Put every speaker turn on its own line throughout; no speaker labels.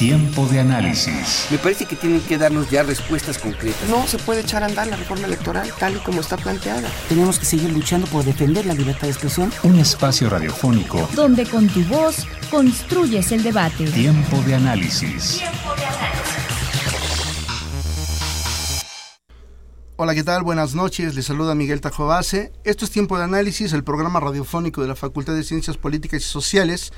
Tiempo de análisis.
Me parece que tienen que darnos ya respuestas concretas.
No se puede echar a andar la reforma electoral tal y como está planteada.
Tenemos que seguir luchando por defender la libertad de expresión.
Un espacio radiofónico
donde con tu voz construyes el debate.
Tiempo de análisis. Tiempo de análisis.
Hola, ¿qué tal? Buenas noches. Les saluda Miguel Tajobase. Esto es Tiempo de Análisis, el programa radiofónico de la Facultad de Ciencias Políticas y Sociales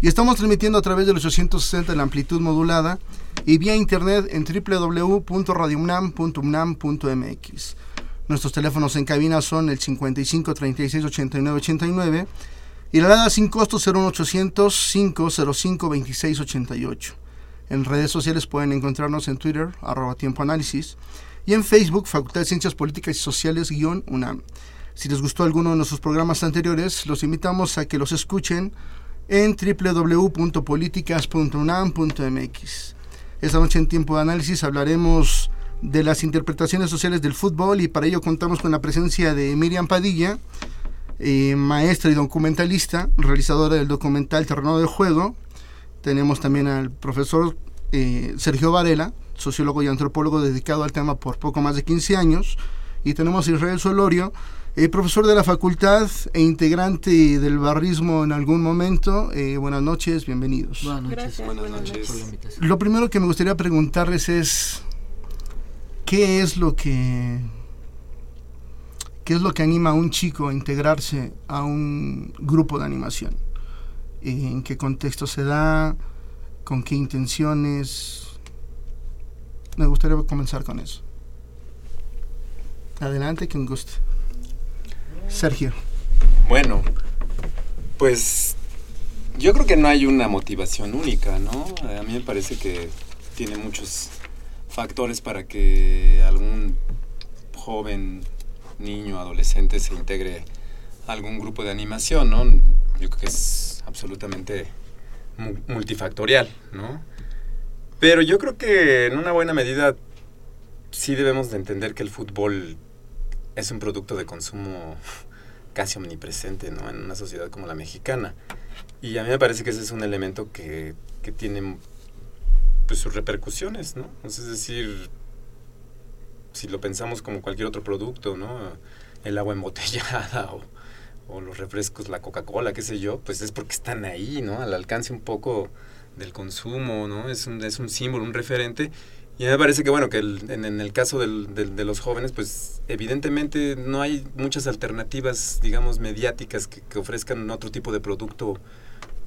y estamos transmitiendo a través de los 860 de la amplitud modulada y vía internet en www.radiounam.unam.mx. Nuestros teléfonos en cabina son el 55 36 89 89 y la alada sin costo 01800 505 26 88. En redes sociales pueden encontrarnos en Twitter, arroba tiempo análisis, y en Facebook, Facultad de Ciencias Políticas y Sociales, guion UNAM. Si les gustó alguno de nuestros programas anteriores, los invitamos a que los escuchen en www.políticas.unam.mx. Esta noche en tiempo de análisis hablaremos de las interpretaciones sociales del fútbol y para ello contamos con la presencia de Miriam Padilla, eh, maestra y documentalista, realizadora del documental Terreno de Juego. Tenemos también al profesor eh, Sergio Varela, sociólogo y antropólogo dedicado al tema por poco más de 15 años. Y tenemos a Israel Solorio, eh, profesor de la facultad e integrante del barrismo en algún momento. Eh, buenas noches, bienvenidos.
Buenas noches. buenas noches.
Lo primero que me gustaría preguntarles es, ¿qué es lo que... ¿Qué es lo que anima a un chico a integrarse a un grupo de animación? ¿En qué contexto se da? ¿Con qué intenciones? Me gustaría comenzar con eso. Adelante, quien guste. Sergio.
Bueno, pues yo creo que no hay una motivación única, ¿no? A mí me parece que tiene muchos factores para que algún joven, niño, adolescente se integre a algún grupo de animación, ¿no? Yo creo que es absolutamente multifactorial, ¿no? Pero yo creo que en una buena medida sí debemos de entender que el fútbol es un producto de consumo casi omnipresente ¿no? en una sociedad como la mexicana. Y a mí me parece que ese es un elemento que, que tiene pues, sus repercusiones, ¿no? Es decir, si lo pensamos como cualquier otro producto, ¿no? El agua embotellada o, o los refrescos, la Coca-Cola, qué sé yo, pues es porque están ahí, ¿no? Al alcance un poco del consumo, ¿no? Es un, es un símbolo, un referente y a mí me parece que, bueno, que en, el caso de los jóvenes, pues evidentemente no hay muchas alternativas, digamos, mediáticas que, ofrezcan otro tipo de producto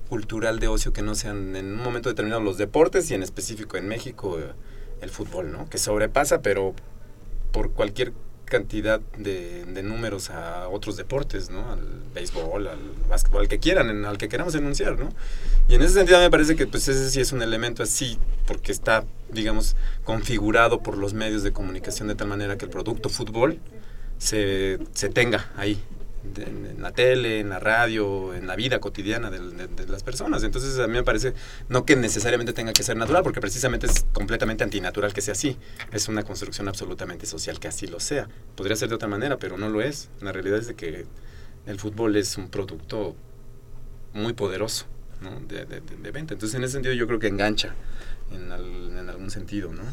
cultural de ocio que no sean en un momento determinado los deportes y en específico en México el fútbol, ¿no? Que sobrepasa, pero por cualquier cantidad de, números a otros deportes, ¿no? Al béisbol, al básquetbol, al que quieran, al que queramos enunciar, ¿no? Y en ese sentido me parece que pues ese sí es un elemento así, porque está, digamos, configurado por los medios de comunicación de tal manera que el producto fútbol se, se tenga ahí, en, la tele, en la radio, en la vida cotidiana de, las personas. Entonces a mí me parece no que necesariamente tenga que ser natural, porque precisamente es completamente antinatural que sea así. Es una construcción absolutamente social que así lo sea. Podría ser de otra manera, pero no lo es. La realidad es de que el fútbol es un producto muy poderoso ¿no? de, venta. Entonces en ese sentido yo creo que engancha en, en algún sentido, ¿no?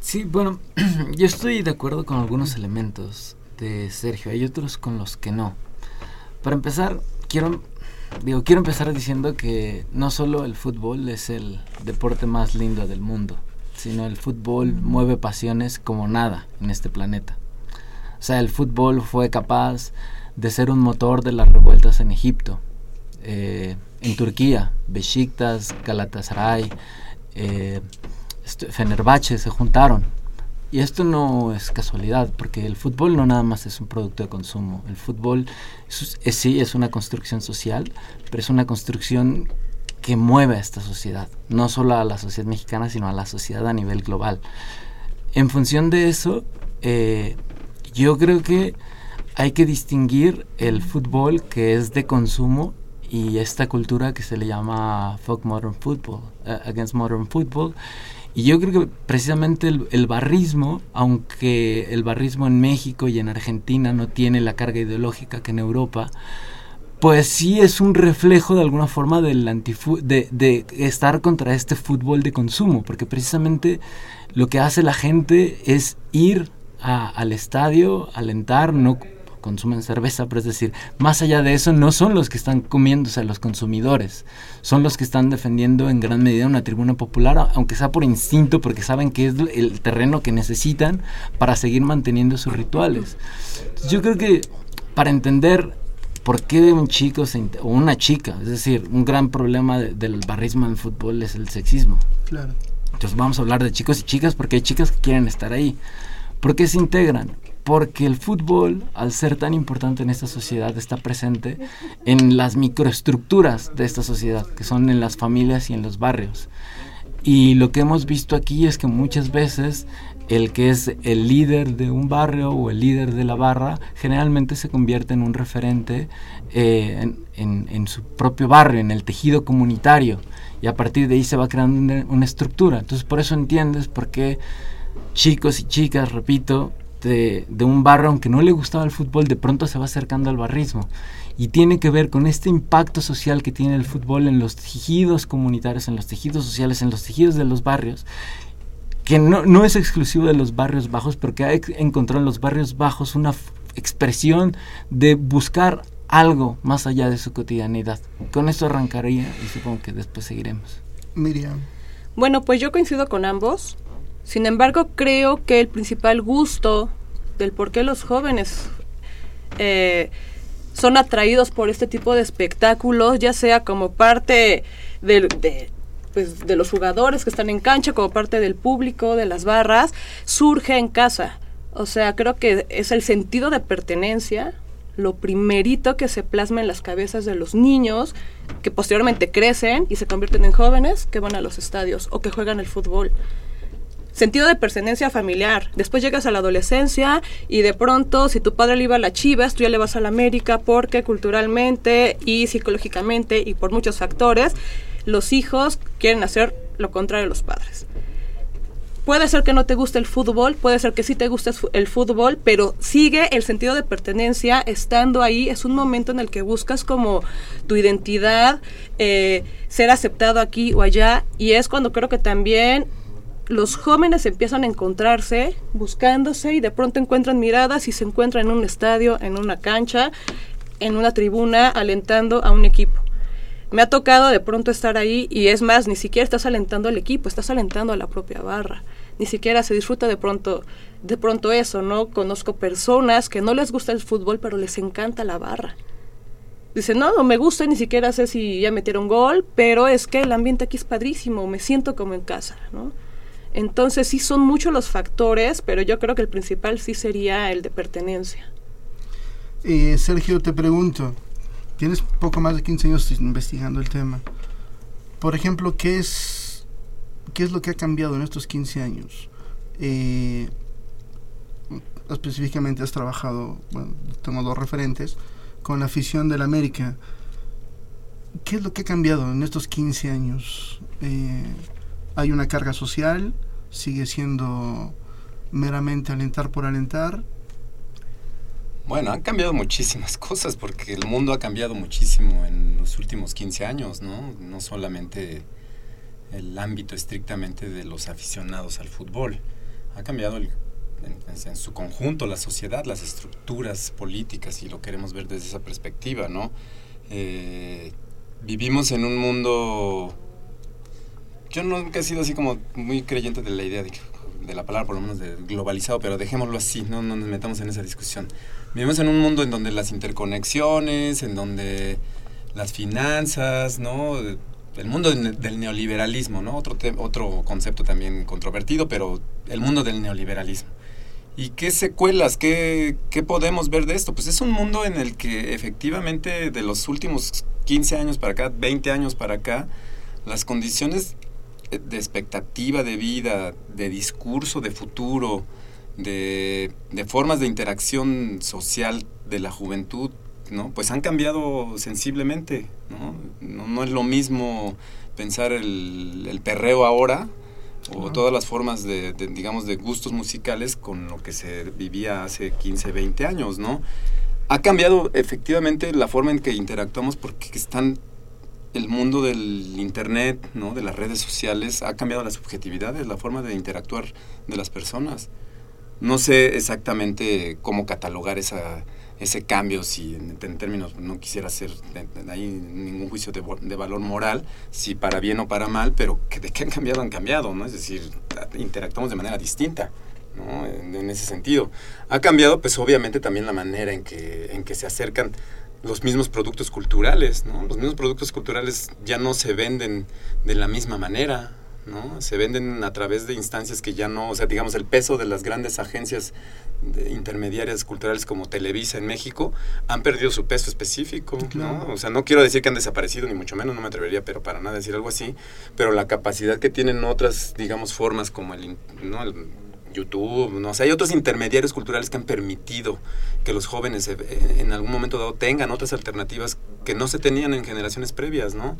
Sí, bueno, yo estoy de acuerdo con algunos elementos Sergio, hay otros con los que no. Para empezar, quiero digo, quiero empezar diciendo que no solo el fútbol es el deporte más lindo del mundo, sino el fútbol mueve pasiones como nada en este planeta. O sea, el fútbol fue capaz de ser un motor de las revueltas en Egipto, eh, en Turquía, Besiktas, Galatasaray, eh, Fenerbahce se juntaron y esto no es casualidad, porque el fútbol no nada más es un producto de consumo. El fútbol sí es una construcción social, pero es una construcción que mueve a esta sociedad, no solo a la sociedad mexicana, sino a la sociedad a nivel global. En función de eso, eh, yo creo que hay que distinguir el fútbol que es de consumo y esta cultura que se le llama folk modern football, eh, against modern football. Y yo creo que precisamente el, el, barrismo, aunque el barrismo en México y en Argentina no tiene la carga ideológica que en Europa, pues sí es un reflejo de alguna forma del de, de estar contra este fútbol de consumo, porque precisamente lo que hace la gente es ir a, al estadio, alentar, no consumen cerveza, pero es decir, más allá de eso, no son los que están comiéndose a los consumidores, son los que están defendiendo en gran medida una tribuna popular, aunque sea por instinto, porque saben que es el terreno que necesitan para seguir manteniendo sus rituales. Yo creo que para entender ¿por qué un chico o una chica? Es decir, un gran problema del barrismo en el fútbol es el sexismo.
Claro.
Entonces vamos a hablar de chicos y chicas porque hay chicas que quieren estar ahí. ¿Por qué se integran? Porque el fútbol, al ser tan importante en esta sociedad, está presente en las microestructuras de esta sociedad, que son en las familias y en los barrios. Y lo que hemos visto aquí es que muchas veces el que es el líder de un barrio o el líder de la barra generalmente se convierte en un referente eh, en, su propio barrio, en el tejido comunitario, y a partir de ahí se va creando una, estructura. Entonces por eso entiendes por qué chicos y chicas, repito, de, de, un barrio, aunque no le gustaba el fútbol, de pronto se va acercando al barrismo. Y tiene que ver con este impacto social que tiene el fútbol en los tejidos comunitarios, en los tejidos sociales, en los tejidos de los barrios, que no, no es exclusivo de los barrios bajos, porque ha encontrado en los barrios bajos una expresión de buscar algo más allá de su cotidianidad. Con esto arrancaría y supongo que después seguiremos.
Miriam.
Bueno, pues yo coincido con ambos. Sin embargo, creo que el principal gusto del por qué los jóvenes eh, son atraídos por este tipo de espectáculos, ya sea como parte de, pues, de los jugadores que están en cancha, como parte del público, de las barras, surge en casa. O sea, creo que es el sentido de pertenencia, lo primerito que se plasma en las cabezas de los niños, que posteriormente crecen y se convierten en jóvenes que van a los estadios o que juegan el fútbol. Sentido de pertenencia familiar. Después llegas a la adolescencia y de pronto, si tu padre le iba a la Chivas, tú ya le vas a la América porque culturalmente y psicológicamente y por muchos factores, los hijos quieren hacer lo contrario de los padres. Puede ser que no te guste el fútbol, puede ser que sí te guste el fútbol, pero sigue el sentido de pertenencia estando ahí. Es un momento en el que buscas como tu identidad, eh, ser aceptado aquí o allá, y es cuando creo que también los jóvenes empiezan a encontrarse, buscándose, y de pronto encuentran miradas y se encuentran en un estadio, en una cancha, en una tribuna, alentando a un equipo me ha tocado de pronto estar ahí y es más, ni siquiera estás alentando al equipo, estás alentando a la propia barra. Ni siquiera se disfruta de pronto, de pronto eso, ¿no? Conozco personas que no les gusta el fútbol, pero les encanta la barra. Dicen, no, no me gusta, ni siquiera sé si ya metieron gol, pero es que el ambiente aquí es padrísimo, me siento como en casa, ¿no? Entonces sí son muchos los factores, pero yo creo que el principal sí sería el de pertenencia.
Eh, Sergio, te pregunto, tienes poco más de 15 años investigando el tema. Por ejemplo, ¿qué es, qué es lo que ha cambiado en estos 15 años? Eh, específicamente has trabajado, bueno, tengo dos referentes, con la afición del América. ¿Qué es lo que ha cambiado en estos 15 años? Eh, ¿Hay una carga social? ¿Sigue siendo meramente alentar por alentar?
Bueno, han cambiado muchísimas cosas porque el mundo ha cambiado muchísimo en los últimos 15 años, ¿no? No solamente el ámbito estrictamente de los aficionados al fútbol. Ha cambiado en, su conjunto la sociedad, las estructuras políticas, y lo queremos ver desde esa perspectiva, ¿no? Eh, vivimos en un mundo... Yo nunca he sido así como muy creyente de la idea de, de la palabra, por lo menos de globalizado, pero dejémoslo así, no, no nos metamos en esa discusión. Vivimos en un mundo en donde las interconexiones, en donde las finanzas, ¿no? El mundo del neoliberalismo, ¿no? Otro, otro concepto también controvertido, pero el mundo del neoliberalismo. ¿Y qué secuelas, qué, qué podemos ver de esto? Pues es un mundo en el que efectivamente de los últimos 15 años para acá, 20 años para acá, las condiciones de expectativa de vida, de discurso de futuro, de, formas de interacción social de la juventud ¿no? Pues han cambiado sensiblemente, ¿no? No, es lo mismo pensar el, el perreo ahora o todas las formas de, digamos, de gustos musicales con lo que se vivía hace 15, 20 años, ¿no? Ha cambiado efectivamente la forma en que interactuamos porque están el mundo del internet, ¿no? de las redes sociales, ha cambiado las subjetividades, la forma de interactuar de las personas. No sé exactamente cómo catalogar esa, ese cambio, si en, términos, no quisiera hacer ahí ningún juicio de, de, valor moral, si para bien o para mal, pero que de qué han cambiado, han cambiado, ¿no? Es decir, interactuamos de manera distinta. ¿no? En, en, ese sentido. Ha cambiado, pues obviamente también la manera en que, en que se acercan los mismos productos culturales, ¿no? Los mismos productos culturales ya no se venden de la misma manera, ¿no? Se venden a través de instancias que ya no, o sea, digamos, el peso de las grandes agencias intermediarias culturales como Televisa en México han perdido su peso específico, ¿no? O sea, no quiero decir que han desaparecido, ni mucho menos, no me atrevería, pero para nada decir algo así, pero la capacidad que tienen otras, digamos, formas como el, ¿no? el YouTube, no sé, hay otros intermediarios culturales que han permitido que los jóvenes eh, en algún momento dado tengan otras alternativas que no se tenían en generaciones previas, ¿no?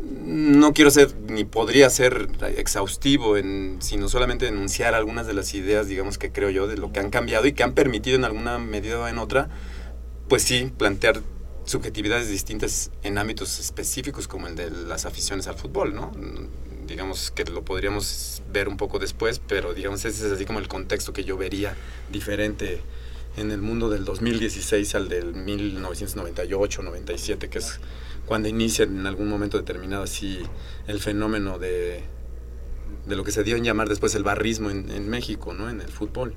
No quiero ser, ni podría ser exhaustivo, en, sino solamente denunciar algunas de las ideas, digamos, que creo yo, de lo que han cambiado y que han permitido en alguna medida o en otra, pues sí, plantear subjetividades distintas en ámbitos específicos como el de las aficiones al fútbol, ¿no? Digamos que lo podríamos ver un poco después, pero digamos ese es así como el contexto que yo vería diferente en el mundo del 2016 al del 1998, 97, que es cuando inicia en algún momento determinado así el fenómeno de, de lo que se dio en llamar después el barrismo en, en México, ¿no? En el fútbol.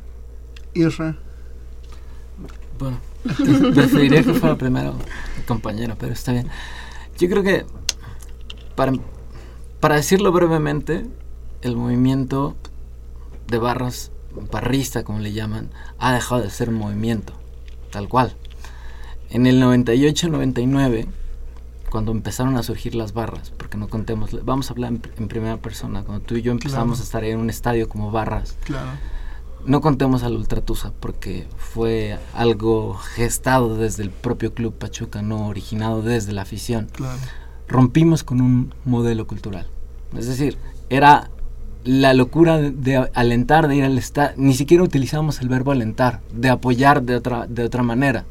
Isra.
Bueno, preferiría que fuera primero mi compañero, pero está bien. Yo creo que para para decirlo brevemente, el movimiento de barras, barrista como le llaman, ha dejado de ser un movimiento, tal cual. En el 98-99, cuando empezaron a surgir las barras, porque no contemos, vamos a hablar en, primera persona, cuando tú y yo empezamos a estar en un estadio como barras, no contemos al Ultratusa, porque fue algo gestado desde el propio Club Pachuca, no originado desde la afición. Rompimos con un modelo cultural. Es decir, era la locura de, alentar, de ir al estadio. Ni siquiera utilizamos el verbo alentar, de apoyar de otra, de otra manera.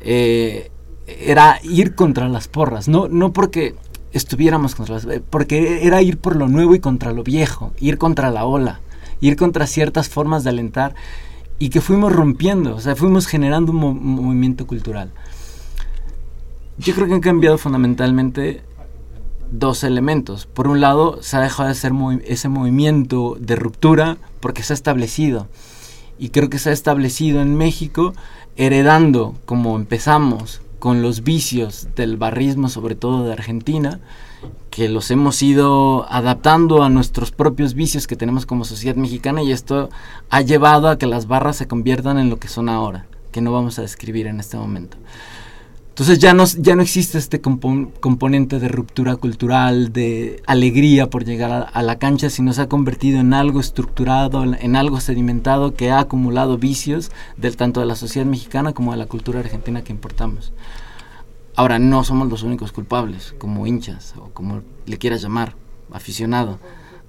Eh, era ir contra las porras, no, no porque estuviéramos contra las... porque era ir por lo nuevo y contra lo viejo, ir contra la ola, ir contra ciertas formas de alentar y que fuimos rompiendo, o sea, fuimos generando un movimiento cultural. Yo creo que han cambiado fundamentalmente dos elementos. Por un lado, se ha dejado de hacer ese movimiento de ruptura porque se ha establecido. Y creo que se ha establecido en México heredando, como empezamos, con los vicios del barrismo, sobre todo de Argentina, que los hemos ido adaptando a nuestros propios vicios que tenemos como sociedad mexicana y esto ha llevado a que las barras se conviertan en lo que son ahora, que no vamos a describir en este momento. Entonces ya no, ya no existe este componente de ruptura cultural, de alegría por llegar a, la cancha, sino se ha convertido en algo estructurado, en, algo sedimentado que ha acumulado vicios del tanto de la sociedad mexicana como de la cultura argentina que importamos. Ahora, no somos los únicos culpables, como hinchas o como le quieras llamar, aficionado.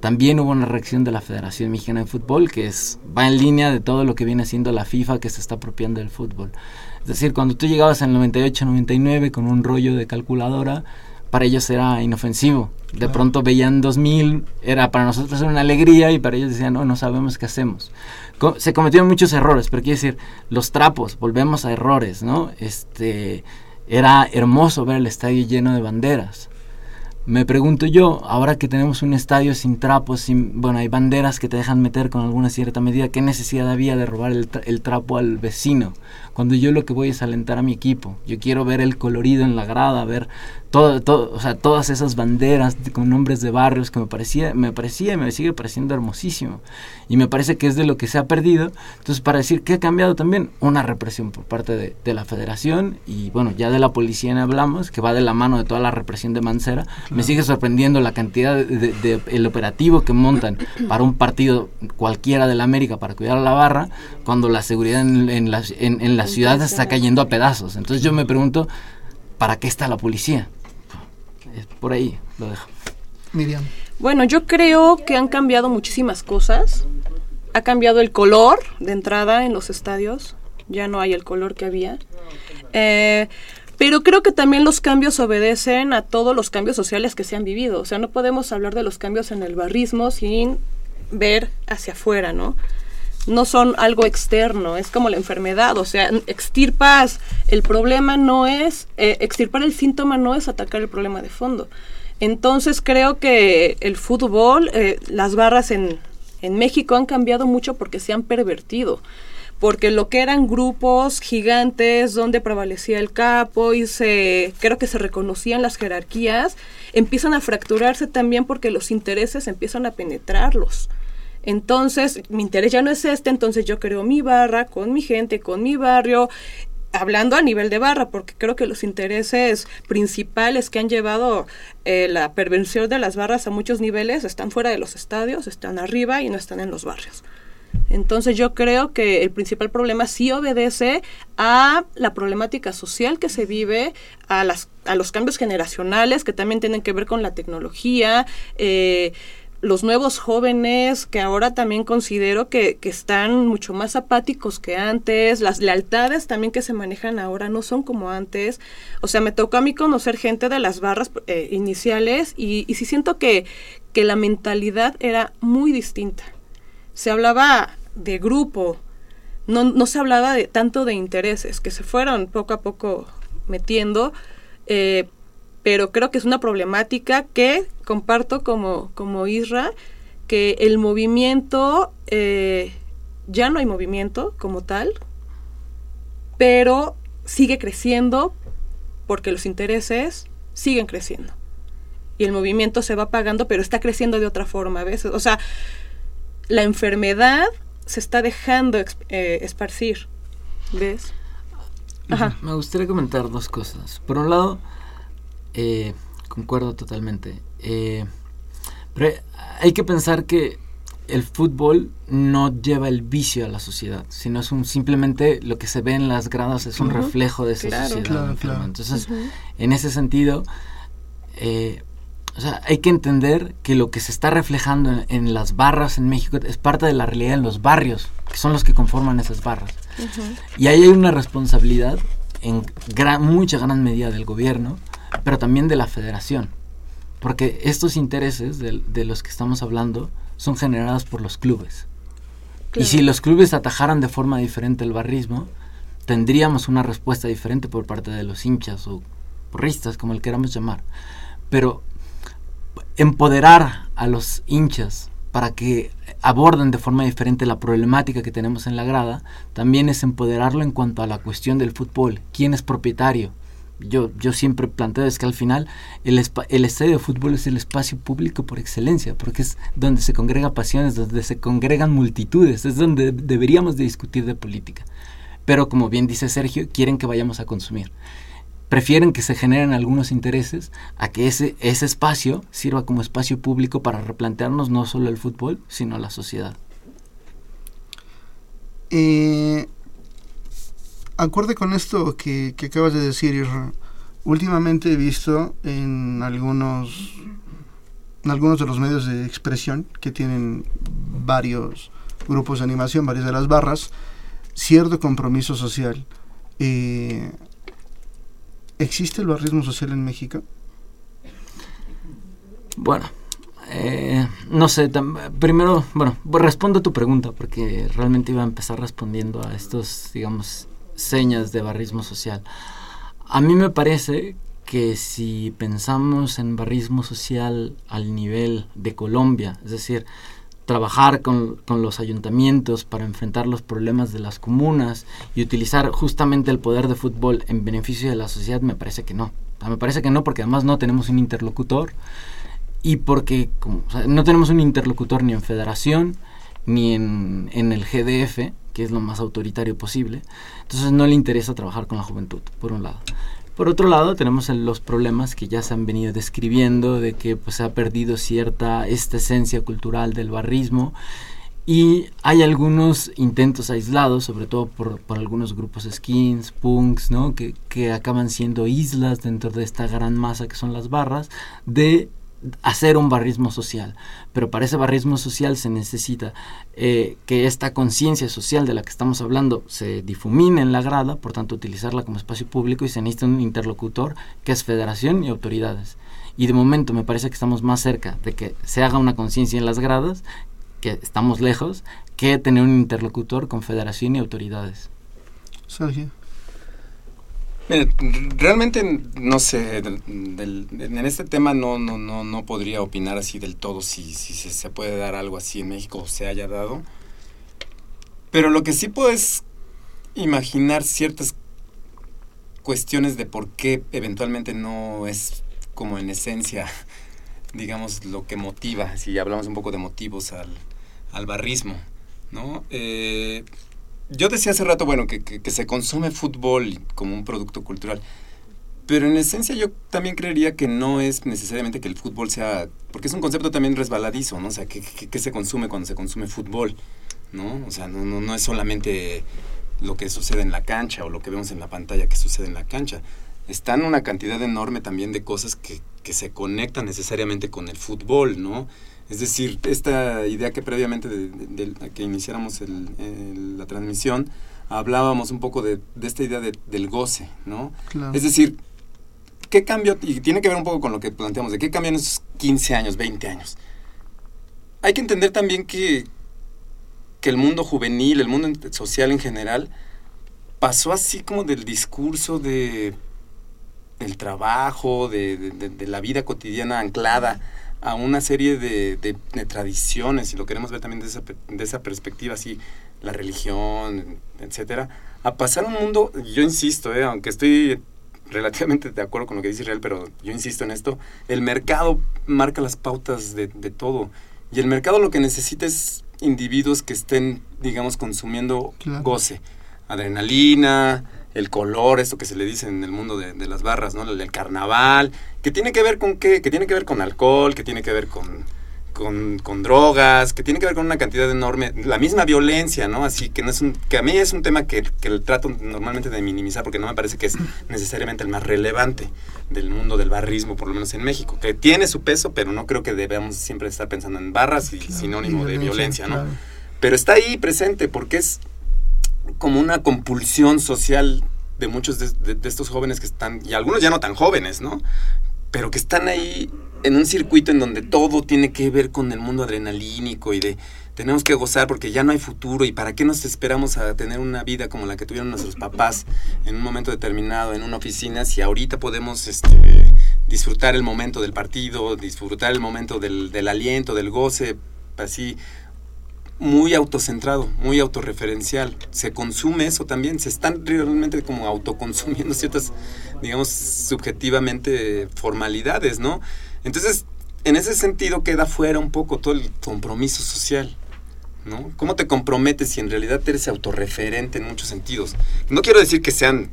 También hubo una reacción de la Federación Mexicana de Fútbol que es, va en línea de todo lo que viene siendo la FIFA que se está apropiando del fútbol. Es decir, cuando tú llegabas en el 98, 99 con un rollo de calculadora, para ellos era inofensivo. De pronto veían 2000, era para nosotros era una alegría y para ellos decían, no, no sabemos qué hacemos. se cometieron muchos errores, pero quiero decir, los trapos, volvemos a errores, ¿no? Este, era hermoso ver el estadio lleno de banderas. Me pregunto yo, ahora que tenemos un estadio sin trapos, sin, bueno, hay banderas que te dejan meter con alguna cierta medida, ¿qué necesidad había de robar el, el, trapo al vecino? Cuando yo lo que voy es alentar a mi equipo, yo quiero ver el colorido en la grada, ver todo, todo, o sea, todas esas banderas con nombres de barrios que me parecía, me parecía y me sigue pareciendo hermosísimo. Y me parece que es de lo que se ha perdido. Entonces, para decir que ha cambiado también una represión por parte de, de la federación y bueno, ya de la policía hablamos, que va de la mano de toda la represión de Mancera. Me sigue sorprendiendo la cantidad de, de, de, el operativo que montan para un partido cualquiera de la América para cuidar a la barra, cuando la seguridad en, en la, en, en la ciudad está cayendo a pedazos. Entonces yo me pregunto, ¿para qué está la policía? Por ahí lo dejo.
Miriam.
Bueno, yo creo que han cambiado muchísimas cosas. Ha cambiado el color de entrada en los estadios. Ya no hay el color que había. Eh, pero creo que también los cambios obedecen a todos los cambios sociales que se han vivido. O sea, no podemos hablar de los cambios en el barrismo sin ver hacia afuera, ¿no? No son algo externo, es como la enfermedad, o sea, extirpas el problema no es, eh, extirpar el síntoma no es atacar el problema de fondo. Entonces creo que el fútbol, eh, las barras en, en México han cambiado mucho porque se han pervertido porque lo que eran grupos gigantes donde prevalecía el capo y se creo que se reconocían las jerarquías, empiezan a fracturarse también porque los intereses empiezan a penetrarlos. Entonces, mi interés ya no es este, entonces yo creo mi barra con mi gente, con mi barrio, hablando a nivel de barra, porque creo que los intereses principales que han llevado eh, la pervención de las barras a muchos niveles están fuera de los estadios, están arriba y no están en los barrios. Entonces yo creo que el principal problema sí obedece a la problemática social que se vive, a, las, a los cambios generacionales que también tienen que ver con la tecnología, eh, los nuevos jóvenes que ahora también considero que, que, están mucho más apáticos que antes, las lealtades también que se manejan ahora no son como antes. O sea, me tocó a mí conocer gente de las barras eh, iniciales y, y sí siento que, que la mentalidad era muy distinta se hablaba de grupo, no, no se hablaba de tanto de intereses, que se fueron poco a poco metiendo, eh, pero creo que es una problemática que comparto como, como Isra, que el movimiento, eh, ya no hay movimiento como tal, pero sigue creciendo porque los intereses siguen creciendo. Y el movimiento se va pagando, pero está creciendo de otra forma a veces. O sea, la enfermedad se está dejando eh, esparcir. ¿Ves?
Ajá. Me gustaría comentar dos cosas. Por un lado, eh, concuerdo totalmente. Eh, pero hay que pensar que el fútbol no lleva el vicio a la sociedad, sino es un simplemente lo que se ve en las gradas es un uh -huh. reflejo de esa claro, sociedad. Claro, claro. Entonces, uh -huh. en ese sentido, eh, o sea, hay que entender que lo que se está reflejando en, en, las barras en México es parte de la realidad en los barrios, que son los que conforman esas barras. Uh -huh. Y ahí hay una responsabilidad en gran, mucha gran medida del gobierno, pero también de la federación. Porque estos intereses de, de los que estamos hablando son generados por los clubes. Claro. Y si los clubes atajaran de forma diferente el barrismo, tendríamos una respuesta diferente por parte de los hinchas o porristas, como el queramos llamar. Pero empoderar a los hinchas para que aborden de forma diferente la problemática que tenemos en la grada, también es empoderarlo en cuanto a la cuestión del fútbol, quién es propietario. Yo, yo siempre planteo es que al final el, el estadio de fútbol es el espacio público por excelencia, porque es donde se congregan pasiones, donde se congregan multitudes, es donde deberíamos de discutir de política. Pero como bien dice Sergio, quieren que vayamos a consumir prefieren que se generen algunos intereses a que ese, ese espacio sirva como espacio público para replantearnos no solo el fútbol, sino la sociedad.
Eh, acorde con esto que, que acabas de decir, Isra, últimamente he visto en algunos, en algunos de los medios de expresión que tienen varios grupos de animación, varias de las barras, cierto compromiso social. Eh, ¿Existe el barrismo social en México?
Bueno, eh, no sé, primero, bueno, respondo a tu pregunta porque realmente iba a empezar respondiendo a estos, digamos, señas de barrismo social. A mí me parece que si pensamos en barrismo social al nivel de Colombia, es decir, trabajar con, con, los ayuntamientos para enfrentar los problemas de las comunas y utilizar justamente el poder de fútbol en beneficio de la sociedad, me parece que no. me parece que no, porque además no tenemos un interlocutor y porque no tenemos un interlocutor ni en federación ni en, en el GDF, que es lo más autoritario posible. Entonces no le interesa trabajar con la juventud, por un lado. Por otro lado, tenemos los problemas que ya se han venido describiendo de que pues, se ha perdido cierta esta esencia cultural del barrismo y hay algunos intentos aislados, sobre todo por, por algunos grupos skins, punks, ¿no? que, que acaban siendo islas dentro de esta gran masa que son las barras, de hacer un barrismo social. Pero para ese barrismo social se necesita eh, que esta conciencia social de la que estamos hablando se difumine en la grada, por tanto utilizarla como espacio público y se necesita un interlocutor que es federación y autoridades. Y de momento me parece que estamos más cerca de que se haga una conciencia en las gradas, que estamos lejos, que tener un interlocutor con federación y autoridades.
Sergio
realmente no sé, en este tema no, no, no, no podría opinar así del todo si, si se, puede dar algo así en México o se haya dado. Pero lo que sí puedo es imaginar ciertas cuestiones de por qué eventualmente no es como en esencia, digamos, lo que motiva, si hablamos un poco de motivos al, al barrismo, ¿no? Eh, yo decía hace rato, bueno, que, que, se consume fútbol como un producto cultural. Pero en esencia yo también creería que no es necesariamente que el fútbol sea, porque es un concepto también resbaladizo, ¿no? O sea, ¿qué, qué, se consume cuando se consume fútbol? ¿No? O sea, no, no, no es solamente lo que sucede en la cancha o lo que vemos en la pantalla que sucede en la cancha. Están una cantidad enorme también de cosas que, que se conectan necesariamente con el fútbol, ¿no? Es decir, esta idea que previamente de, que iniciáramos la transmisión, hablábamos un poco de, esta idea del goce, ¿no? Es decir, ¿qué cambio? Y tiene que ver un poco con lo que planteamos, de qué cambian esos 15 años, 20 años. Hay que entender también que, que el mundo juvenil, el mundo social en general, pasó así como del discurso de del trabajo, de, de la vida cotidiana anclada a una serie de, de, tradiciones, y lo queremos ver también de esa, de esa perspectiva, así, la religión, etcétera, a pasar a un mundo, yo insisto, eh, aunque estoy relativamente de acuerdo con lo que dice Israel, pero yo insisto en esto, el mercado marca las pautas de, de todo, y el mercado lo que necesita es individuos que estén, digamos, consumiendo goce, adrenalina, el color, esto que se le dice en el mundo de, las barras, ¿no? El, carnaval, que tiene que ver con qué, que tiene que ver con alcohol, que tiene que ver con, con, drogas, que tiene que ver con una cantidad enorme, la misma violencia, ¿no? Así que no es un, que a mí es un tema que, que trato normalmente de minimizar porque no me parece que es necesariamente el más relevante del mundo del barrismo, por lo menos en México, que tiene su peso, pero no creo que debamos siempre estar pensando en barras y sinónimo de violencia, ¿no? Pero está ahí presente porque es como una compulsión social de muchos de, estos jóvenes que están, y algunos ya no tan jóvenes, ¿no? Pero que están ahí en un circuito en donde todo tiene que ver con el mundo adrenalínico y de tenemos que gozar porque ya no hay futuro y para qué nos esperamos a tener una vida como la que tuvieron nuestros papás en un momento determinado en una oficina si ahorita podemos este, disfrutar el momento del partido, disfrutar el momento del, del aliento, del goce, así muy autocentrado, muy autorreferencial. Se consume eso también, se están realmente como autoconsumiendo ciertas, digamos, subjetivamente formalidades, ¿no? Entonces, en ese sentido queda fuera un poco todo el compromiso social, ¿no? ¿Cómo te comprometes si en realidad eres autorreferente en muchos sentidos? No quiero decir que sean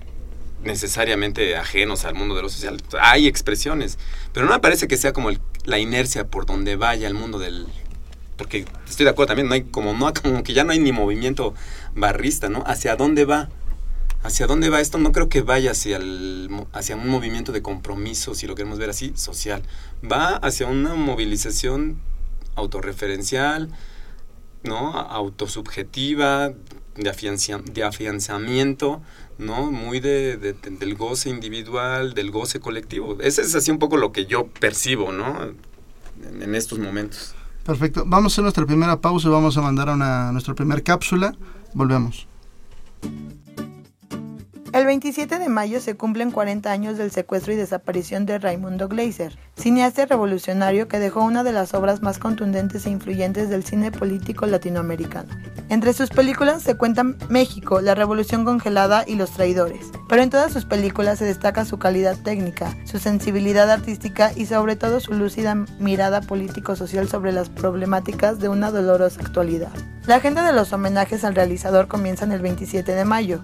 necesariamente ajenos al mundo de lo social. Hay expresiones, pero no me parece que sea como la inercia por donde vaya el mundo del porque estoy de acuerdo también, no hay como, no, como que ya no hay ni movimiento barrista, ¿no? ¿Hacia dónde va? ¿Hacia dónde va esto? No creo que vaya hacia, el, hacia un movimiento de compromiso, si lo queremos ver así, social. Va hacia una movilización autorreferencial, ¿no? Autosubjetiva, de, de afianzamiento, ¿no? Muy de, del goce individual, del goce colectivo. Ese es así un poco lo que yo percibo, ¿no? en estos momentos.
Perfecto. Vamos a hacer nuestra primera pausa y vamos a mandar a, una, nuestra primera cápsula. Volvemos.
El 27 de mayo se cumplen 40 años del secuestro y desaparición de Raimundo Gleiser, cineasta revolucionario que dejó una de las obras más contundentes e influyentes del cine político latinoamericano. Entre sus películas se cuentan México, La Revolución Congelada y Los Traidores, pero en todas sus películas se destaca su calidad técnica, su sensibilidad artística y sobre todo su lúcida mirada político-social sobre las problemáticas de una dolorosa actualidad. La agenda de los homenajes al realizador comienzan el 27 de mayo,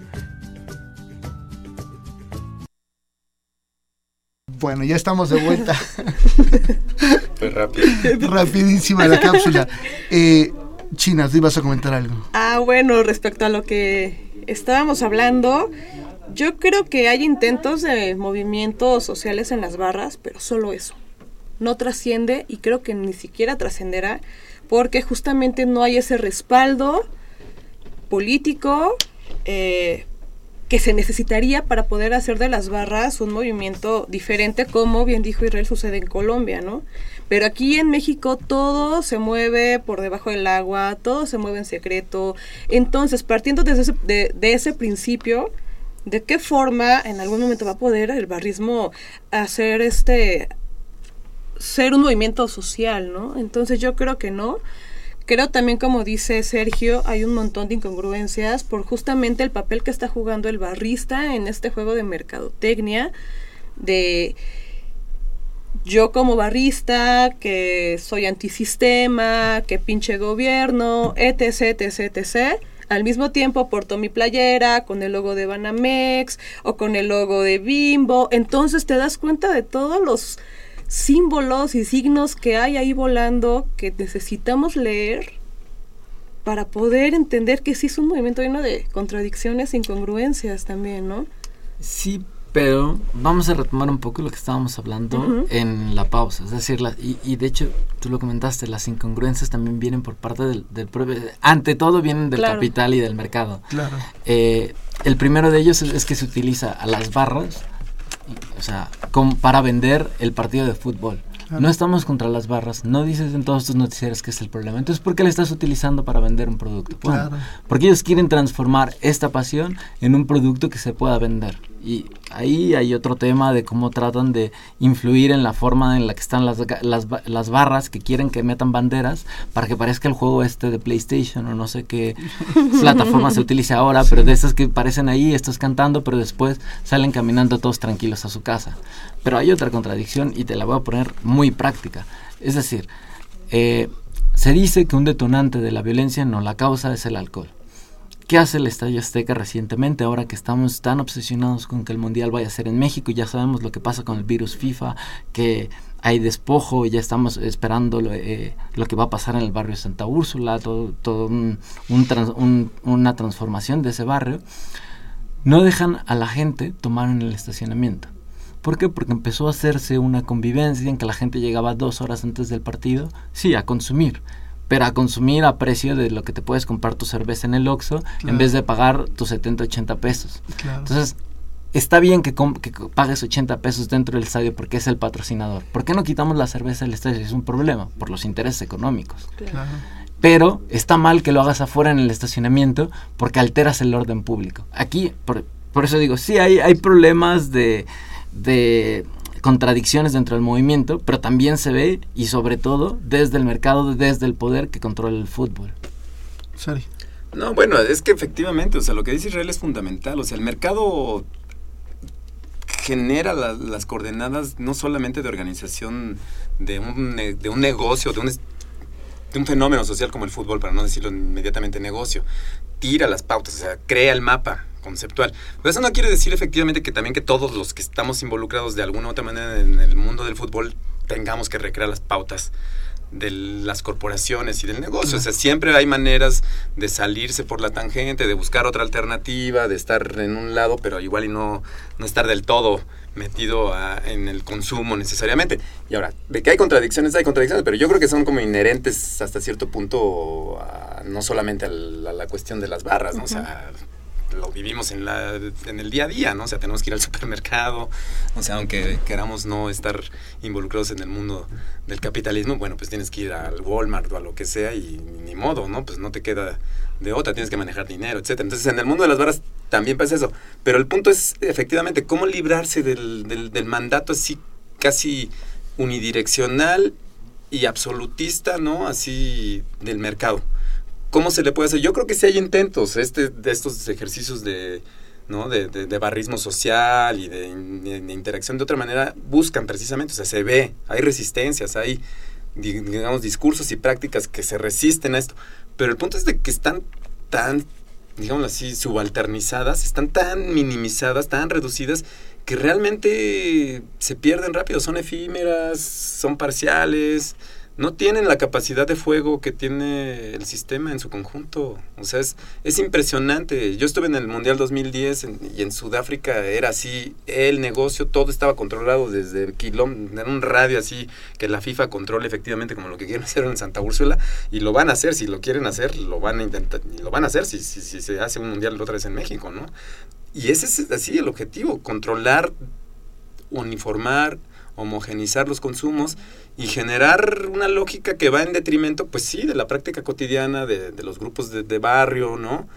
Bueno, ya estamos de vuelta.
Fue rápido.
Rapidísima la cápsula. Eh, China, tú ibas a comentar algo.
Ah, bueno, respecto a lo que estábamos hablando, yo creo que hay intentos de movimientos sociales en las barras, pero solo eso. No trasciende y creo que ni siquiera trascenderá porque justamente no hay ese respaldo político eh, que se necesitaría para poder hacer de las barras un movimiento diferente, como bien dijo Israel sucede en Colombia, ¿no? Pero aquí en México todo se mueve por debajo del agua, todo se mueve en secreto. Entonces, partiendo desde ese, de, de ese principio, ¿de qué forma en algún momento va a poder el barrismo hacer este ser un movimiento social, ¿no? Entonces yo creo que no. Creo también, como dice Sergio, hay un montón de incongruencias por justamente el papel que está jugando el barrista en este juego de mercadotecnia, de yo como barrista, que soy antisistema, que pinche gobierno, etc, etc, etc. Al mismo tiempo porto mi playera con el logo de Banamex o con el logo de Bimbo. Entonces te das cuenta de todos los símbolos y signos que hay ahí volando que necesitamos leer para poder entender que sí es un movimiento lleno de contradicciones e incongruencias también, ¿no?
Sí, pero vamos a retomar un poco lo que estábamos hablando en la pausa. Es decir, y, de hecho, tú lo comentaste, las incongruencias también vienen por parte del, del propio... Ante todo vienen del capital y del mercado.
Claro.
Eh, el primero de ellos es, que se utiliza a las barras o sea, para vender el partido de fútbol. No estamos contra las barras, no dices en todos tus noticieros que es el problema. Entonces, ¿por qué le estás utilizando para vender un producto? porque ellos quieren transformar esta pasión en un producto que se pueda vender. Y ahí hay otro tema de cómo tratan de influir en la forma en la que están las, las, las, barras que quieren que metan banderas para que parezca el juego este de PlayStation o no sé qué plataforma se utilice ahora, pero de esas que parecen ahí, estás cantando, pero después salen caminando todos tranquilos a su casa. Pero hay otra contradicción y te la voy a poner muy práctica. Es decir, eh, se dice que un detonante de la violencia no la causa es el alcohol. ¿Qué hace el Estadio Azteca recientemente ahora que estamos tan obsesionados con que el Mundial vaya a ser en México? Ya sabemos lo que pasa con el virus FIFA, que hay despojo, y ya estamos esperando lo, eh, lo que va a pasar en el barrio Santa Úrsula, todo, todo un, una transformación de ese barrio. No dejan a la gente tomar en el estacionamiento. ¿Por qué? Porque empezó a hacerse una convivencia en que la gente llegaba dos horas antes del partido, sí, a consumir pero a consumir a precio de lo que te puedes comprar tu cerveza en el Oxxo en vez de pagar tus 70, 80 pesos. Entonces, está bien que, que, pagues 80 pesos dentro del estadio porque es el patrocinador. ¿Por qué no quitamos la cerveza del estadio? Es un problema, por los intereses económicos. Pero está mal que lo hagas afuera en el estacionamiento porque alteras el orden público. Aquí, por, por eso digo, sí, hay, hay problemas de, de contradicciones dentro del movimiento, pero también se ve, y sobre todo, desde el mercado, desde el poder que controla el fútbol.
Sorry.
No, bueno, es que efectivamente, o sea, lo que dice Israel es fundamental. O sea, el mercado genera las coordenadas no solamente de organización de un, de un negocio, de un, de un fenómeno social como el fútbol, para no decirlo inmediatamente negocio, tira las pautas, o sea, crea el mapa, conceptual. Pero eso no quiere decir efectivamente que también que todos los que estamos involucrados de alguna u otra manera en el mundo del fútbol tengamos que recrear las pautas de las corporaciones y del negocio. O sea, siempre hay maneras de salirse por la tangente, de buscar otra alternativa, de estar en un lado, pero igual y no, no estar del todo metido en el consumo necesariamente. Y ahora, de que hay contradicciones, hay contradicciones, pero yo creo que son como inherentes hasta cierto punto, no solamente a la, cuestión de las barras, ¿no? O sea, lo vivimos en, la, en el día a día, ¿no? O sea, tenemos que ir al supermercado, o sea, aunque queramos no estar involucrados en el mundo del capitalismo, bueno, pues tienes que ir al Walmart o a lo que sea y ni modo, ¿no? Pues no te queda de otra, tienes que manejar dinero, etcétera. Entonces, en el mundo de las barras también pasa eso. Pero el punto es, efectivamente, cómo librarse del, del, del mandato así casi unidireccional y absolutista, ¿no? Así del mercado. ¿Cómo se le puede hacer? Yo creo que sí hay intentos este, de estos ejercicios de, ¿no? de, de, de barrismo social y de, interacción de otra manera, buscan precisamente, o sea, se ve, hay resistencias, hay, digamos, discursos y prácticas que se resisten a esto. Pero el punto es de que están tan, digamos así, subalternizadas, están tan minimizadas, tan reducidas, que realmente se pierden rápido, son efímeras, son parciales, no tienen la capacidad de fuego que tiene el sistema en su conjunto. O sea, es, es impresionante. Yo estuve en el Mundial 2010 en, y en Sudáfrica era así, el negocio, todo estaba controlado desde kilómetros, en un radio así, que la FIFA controle efectivamente como lo que quieren hacer en Santa Úrsula, y lo van a hacer, si lo quieren hacer, lo van a intentar, lo van a hacer si, si, si se hace un Mundial otra vez en México, ¿no? Y ese es así el objetivo, controlar, uniformar, homogenizar los consumos y generar una lógica que va en detrimento, pues sí, de la práctica cotidiana, de, de los grupos de, de, barrio, ¿no?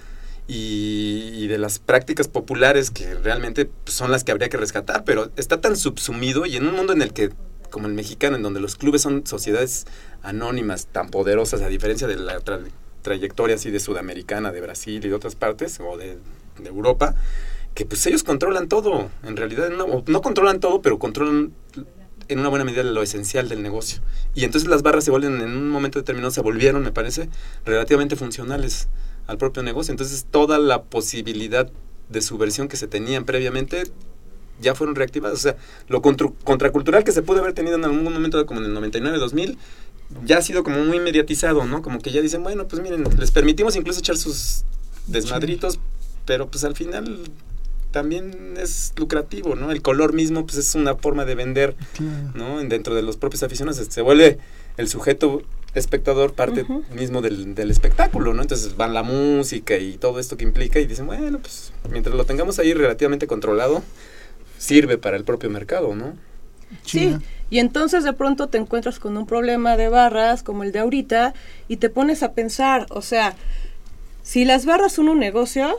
Y, y, de las prácticas populares que realmente pues, son las que habría que rescatar, pero está tan subsumido y en un mundo en el que, como el mexicano, en donde los clubes son sociedades anónimas tan poderosas, a diferencia de la tra trayectoria así de sudamericana, de Brasil y de otras partes, o de, de Europa, que pues ellos controlan todo, en realidad no, no controlan todo, pero controlan en una buena medida lo esencial del negocio. Y entonces las barras se vuelven, en un momento determinado, se volvieron, me parece, relativamente funcionales al propio negocio. Entonces toda la posibilidad de subversión que se tenían previamente ya fueron reactivadas. O sea, lo contra, contracultural que se pudo haber tenido en algún momento, como en el 99-2000, ya ha sido como muy mediatizado, ¿no? Como que ya dicen, bueno, pues miren, les permitimos incluso echar sus desmadritos, pero pues al final también es lucrativo, ¿no? El color mismo pues es una forma de vender, claro. ¿no? Dentro de los propios aficionados se vuelve el sujeto espectador parte uh -huh. mismo del, del, espectáculo, ¿no? Entonces van la música y todo esto que implica y dicen, bueno, pues mientras lo tengamos ahí relativamente controlado, sirve para el propio mercado, ¿no?
Sí, y entonces de pronto te encuentras con un problema de barras como el de ahorita y te pones a pensar, o sea, si las barras son un negocio,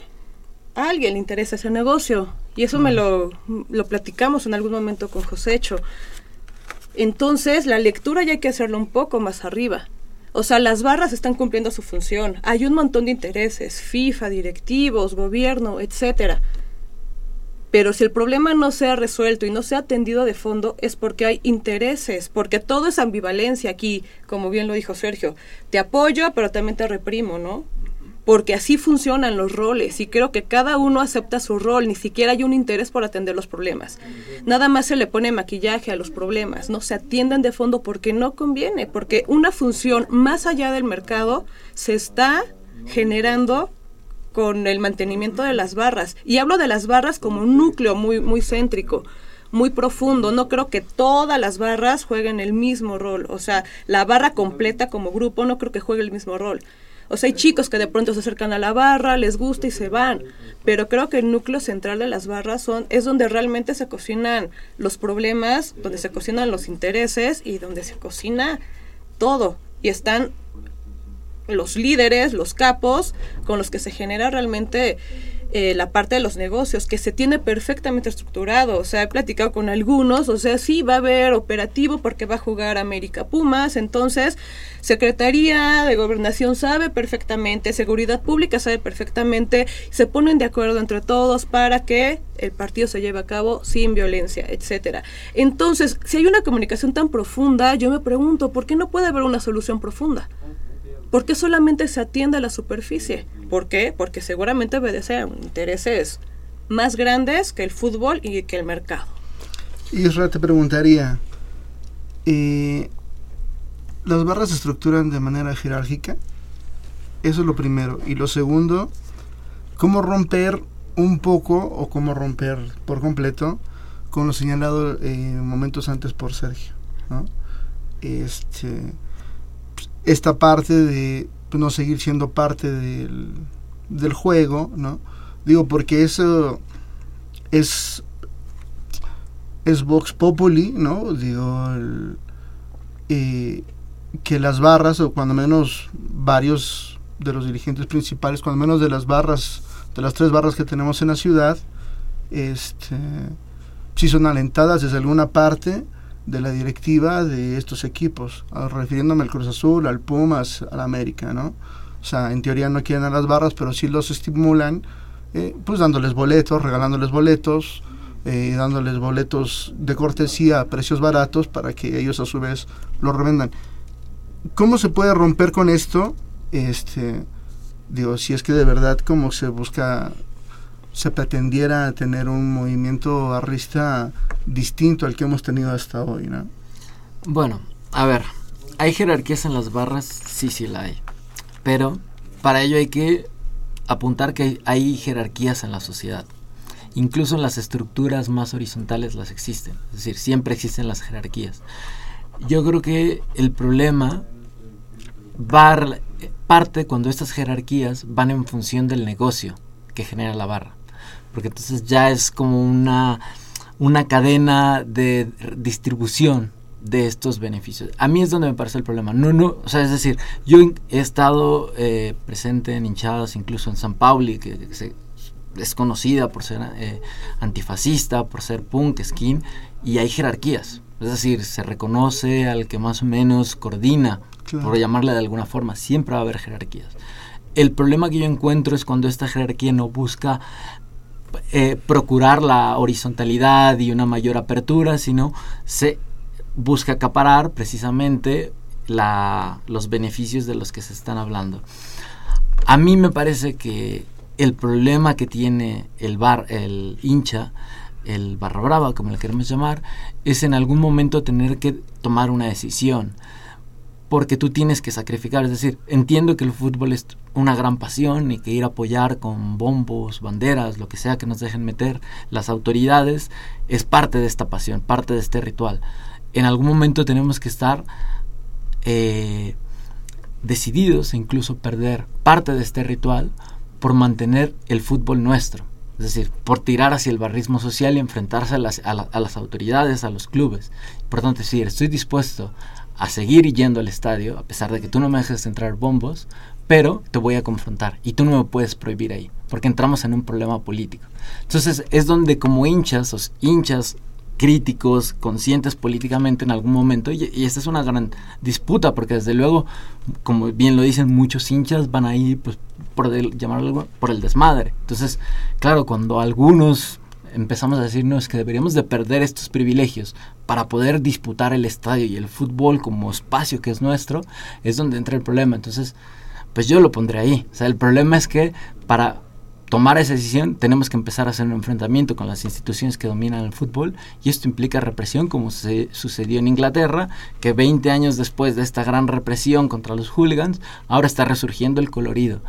a alguien le interesa ese negocio. Y eso mm. me lo, lo platicamos en algún momento con Josécho. Entonces, la lectura ya hay que hacerlo un poco más arriba. O sea, las barras están cumpliendo su función. Hay un montón de intereses, FIFA, directivos, gobierno, etcétera. Pero si el problema no se ha resuelto y no se ha atendido de fondo es porque hay intereses, porque todo es ambivalencia aquí, como bien lo dijo Sergio. Te apoyo, pero también te reprimo, ¿no? Porque así funcionan los roles y creo que cada uno acepta su rol, ni siquiera hay un interés por atender los problemas. Nada más se le pone maquillaje a los problemas, no se atienden de fondo porque no conviene, porque una función más allá del mercado se está generando con el mantenimiento de las barras. Y hablo de las barras como un núcleo muy, muy céntrico muy profundo. No creo que todas las barras jueguen el mismo rol. O sea, la barra completa como grupo no creo que juegue el mismo rol. O sea, hay chicos que de pronto se acercan a la barra, les gusta y se van. Pero creo que el núcleo central de las barras son, es donde realmente se cocinan los problemas, donde se cocinan los intereses y donde se cocina todo. Y están los líderes, los capos, con los que se genera realmente eh, la parte de los negocios, que se tiene perfectamente estructurado. O sea, he platicado con algunos, o sea, sí va a haber operativo porque va a jugar América Pumas, entonces Secretaría de Gobernación sabe perfectamente, Seguridad Pública sabe perfectamente, se ponen de acuerdo entre todos para que el partido se lleve a cabo sin violencia, etcétera. Entonces, si hay una comunicación tan profunda, yo me pregunto, ¿por qué no puede haber una solución profunda? ¿Por qué solamente se atiende a la superficie? ¿Por qué? Porque seguramente obedece a intereses más grandes que el fútbol y que el mercado.
Isra, te preguntaría, eh, ¿las barras se estructuran de manera jerárquica? Eso es lo primero. Y lo segundo, ¿cómo romper un poco o cómo romper por completo con lo señalado eh, momentos antes por Sergio? Este esta parte de no seguir siendo parte del, del, juego, ¿no? Digo, porque eso es es Vox Populi, ¿no? Digo, el, eh, que las barras, o cuando menos varios de los dirigentes principales, cuando menos de las barras de las tres barras que tenemos en la ciudad, este, sí son alentadas desde alguna parte de la directiva de estos equipos, refiriéndome al Cruz Azul, al Pumas, al América, ¿no? O sea, en teoría no quieren a las barras, pero sí los estimulan, eh, pues dándoles boletos, regalándoles boletos, eh, dándoles boletos de cortesía a precios baratos para que ellos a su vez lo revendan. ¿Cómo se puede romper con esto? Este, digo, si es que de verdad como se busca, se pretendiera tener un movimiento arrista distinto al que hemos tenido hasta hoy, ¿no?
Bueno, a ver, ¿hay jerarquías en las barras? Sí, sí la hay. Pero para ello hay que apuntar que hay jerarquías en la sociedad. Incluso en las estructuras más horizontales las existen. Es decir, siempre existen las jerarquías. Yo creo que el problema va parte cuando estas jerarquías van en función del negocio que genera la barra. Porque entonces ya es como una, una cadena de distribución de estos beneficios. A mí es donde me parece el problema. No, no, o sea, es decir, yo he estado eh, presente en hinchadas, incluso en San Pauli, que, es conocida por ser eh, antifascista, por ser punk, skin, y hay jerarquías. Es decir, se reconoce al que más o menos coordina, por llamarle de alguna forma, siempre va a haber jerarquías. El problema que yo encuentro es cuando esta jerarquía no busca eh, procurar la horizontalidad y una mayor apertura, sino se busca acaparar precisamente la, los beneficios de los que se están hablando. A mí me parece que el problema que tiene el bar, el hincha, el barra brava, como le queremos llamar, es en algún momento tener que tomar una decisión. Porque tú tienes que sacrificar. Es decir, entiendo que el fútbol es una gran pasión y que ir a apoyar con bombos, banderas, lo que sea que nos dejen meter las autoridades, es parte de esta pasión, parte de este ritual en algún momento tenemos que estar eh, decididos e incluso perder parte de este ritual por mantener el fútbol nuestro. Es decir, por tirar hacia el barrismo social y enfrentarse a las, autoridades, a los clubes. Por tanto, decir, estoy dispuesto a seguir yendo al estadio, a pesar de que tú no me dejes entrar bombos, pero te voy a confrontar y tú no me puedes prohibir ahí, porque entramos en un problema político. Entonces es donde como hinchas, os hinchas críticos, conscientes políticamente en algún momento, y, esta es una gran disputa, porque desde luego, como bien lo dicen, muchos hinchas van ahí, pues, por llamarlo por el desmadre. Entonces, claro, cuando algunos empezamos a decir, no, es que deberíamos de perder estos privilegios para poder disputar el estadio y el fútbol como espacio que es nuestro, es donde entra el problema. Entonces, pues yo lo pondré ahí. O sea, el problema es que para tomar esa decisión, tenemos que empezar a hacer un enfrentamiento con las instituciones que dominan el fútbol y esto implica represión como se sucedió en Inglaterra, que 20 años después de esta gran represión contra los hooligans, ahora está resurgiendo el colorido.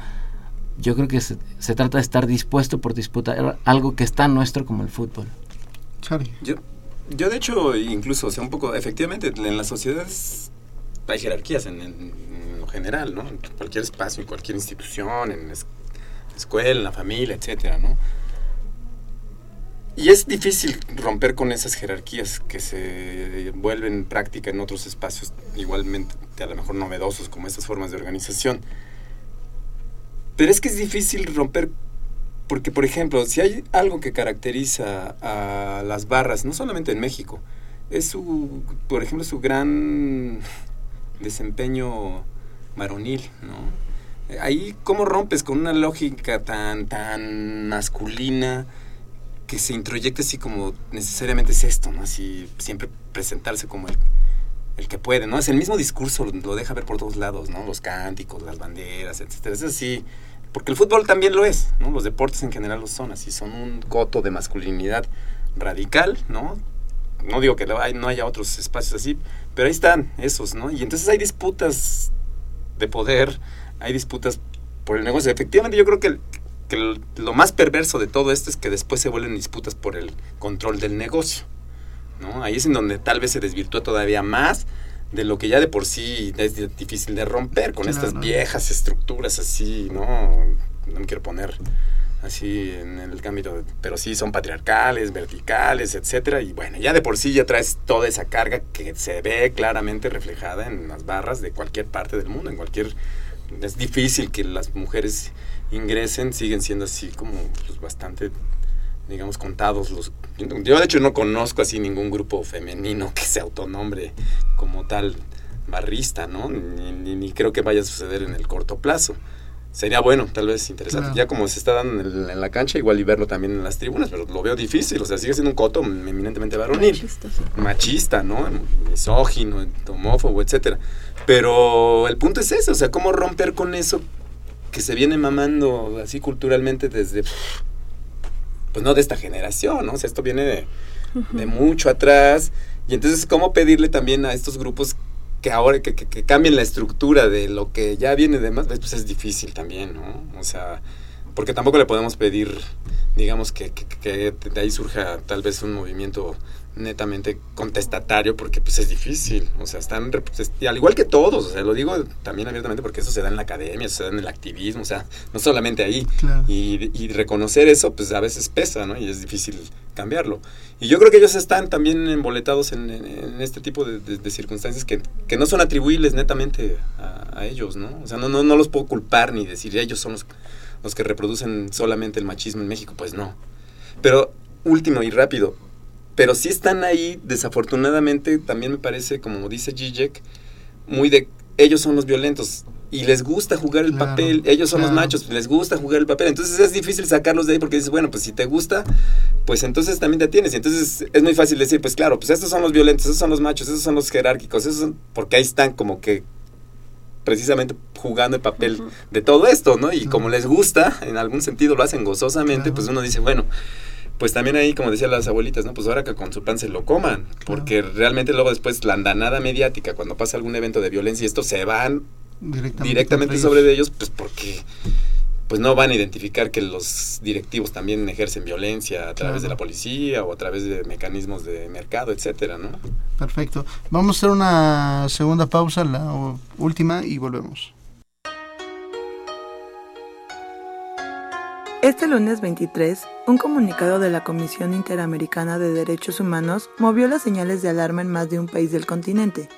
Yo creo que se, trata de estar dispuesto por disputar algo que es tan nuestro como el fútbol.
Yo, yo de hecho, incluso, o sea, un poco, efectivamente, en las sociedades hay jerarquías en, en, lo general, ¿no? En cualquier espacio, en cualquier institución, en escuela, en la familia, etcétera, ¿no? Y es difícil romper con esas jerarquías que se vuelven práctica en otros espacios igualmente a lo mejor novedosos como estas formas de organización. Pero es que es difícil romper porque, por ejemplo, si hay algo que caracteriza a las barras, no solamente en México, es su, por ejemplo, su gran desempeño varonil, ¿no? ahí cómo rompes con una lógica tan, tan masculina que se introyecta así como necesariamente es esto, ¿no? Así siempre presentarse como el, el que puede, ¿no? Es el mismo discurso, lo deja ver por todos lados, ¿no? Los cánticos, las banderas, etcétera. Es así, porque el fútbol también lo es, ¿no? Los deportes en general lo son, así son un coto de masculinidad radical, ¿no? No digo que no haya otros espacios así, pero ahí están esos, ¿no? Y entonces hay disputas de poder, hay disputas por el negocio. Efectivamente, yo creo que, lo más perverso de todo esto es que después se vuelven disputas por el control del negocio. ¿No? Ahí es en donde tal vez se desvirtúa todavía más de lo que ya de por sí es difícil de romper con estas viejas estructuras así, ¿no? No me quiero poner así en el ámbito, pero sí son patriarcales, verticales, etcétera, y bueno, ya de por sí ya traes toda esa carga que se ve claramente reflejada en las barras de cualquier parte del mundo, en cualquier es difícil que las mujeres ingresen, siguen siendo así como pues, bastante, digamos, contados los... Yo de hecho no conozco así ningún grupo femenino que se autonombre como tal barrista, ¿no? Ni, ni creo que vaya a suceder en el corto plazo sería bueno, tal vez interesante. Ya como se está dando en, la cancha, igual y verlo también en las tribunas, pero lo veo difícil. O sea, sigue siendo un coto eminentemente varonil. Machista, Machista, ¿no? Misógino, homófobo, etcétera. Pero el punto es eso, o sea, cómo romper con eso que se viene mamando así culturalmente desde, pues no de esta generación, ¿no? O sea, esto viene de, de mucho atrás. Y entonces, ¿cómo pedirle también a estos grupos que ahora que, que, cambien la estructura de lo que ya viene de más, pues es difícil también, ¿no? O sea, porque tampoco le podemos pedir, digamos, que, que, de ahí surja tal vez un movimiento netamente contestatario porque pues es difícil, o sea, están pues, al igual que todos, o sea, lo digo también abiertamente porque eso se da en la academia, eso se da en el activismo, o sea, no solamente ahí. Y, y, reconocer eso pues a veces pesa, ¿no? Y es difícil cambiarlo. Y yo creo que ellos están también emboletados en, en, este tipo de, de, circunstancias que, que, no son atribuibles netamente a, a, ellos, ¿no? O sea, no, no, no los puedo culpar ni decir ellos son los, los que reproducen solamente el machismo en México, pues no. Pero último y rápido, pero sí están ahí, desafortunadamente, también me parece, como dice Zizek, muy de ellos son los violentos y les gusta jugar el papel, ellos son los machos, les gusta jugar el papel, entonces es difícil sacarlos de ahí porque dices, bueno, pues si te gusta, pues entonces también te tienes, y entonces es muy fácil decir, pues claro, pues estos son los violentos, esos son los machos, esos son los jerárquicos, esos son, porque ahí están como que precisamente jugando el papel de todo esto, ¿no? Y como les gusta, en algún sentido lo hacen gozosamente, pues uno dice, bueno, pues también ahí, como decían las abuelitas, ¿no? Pues ahora que con su pan se lo coman, porque realmente luego después la andanada mediática, cuando pasa algún evento de violencia, esto se van directamente, sobre ellos, pues porque pues no van a identificar que los directivos también ejercen violencia a través de la policía o a través de mecanismos de mercado, etcétera, ¿no?
Perfecto. Vamos a hacer una segunda pausa, la última, y volvemos.
Este lunes 23, un comunicado de la Comisión Interamericana de Derechos Humanos movió las señales de alarma en más de un país del continente.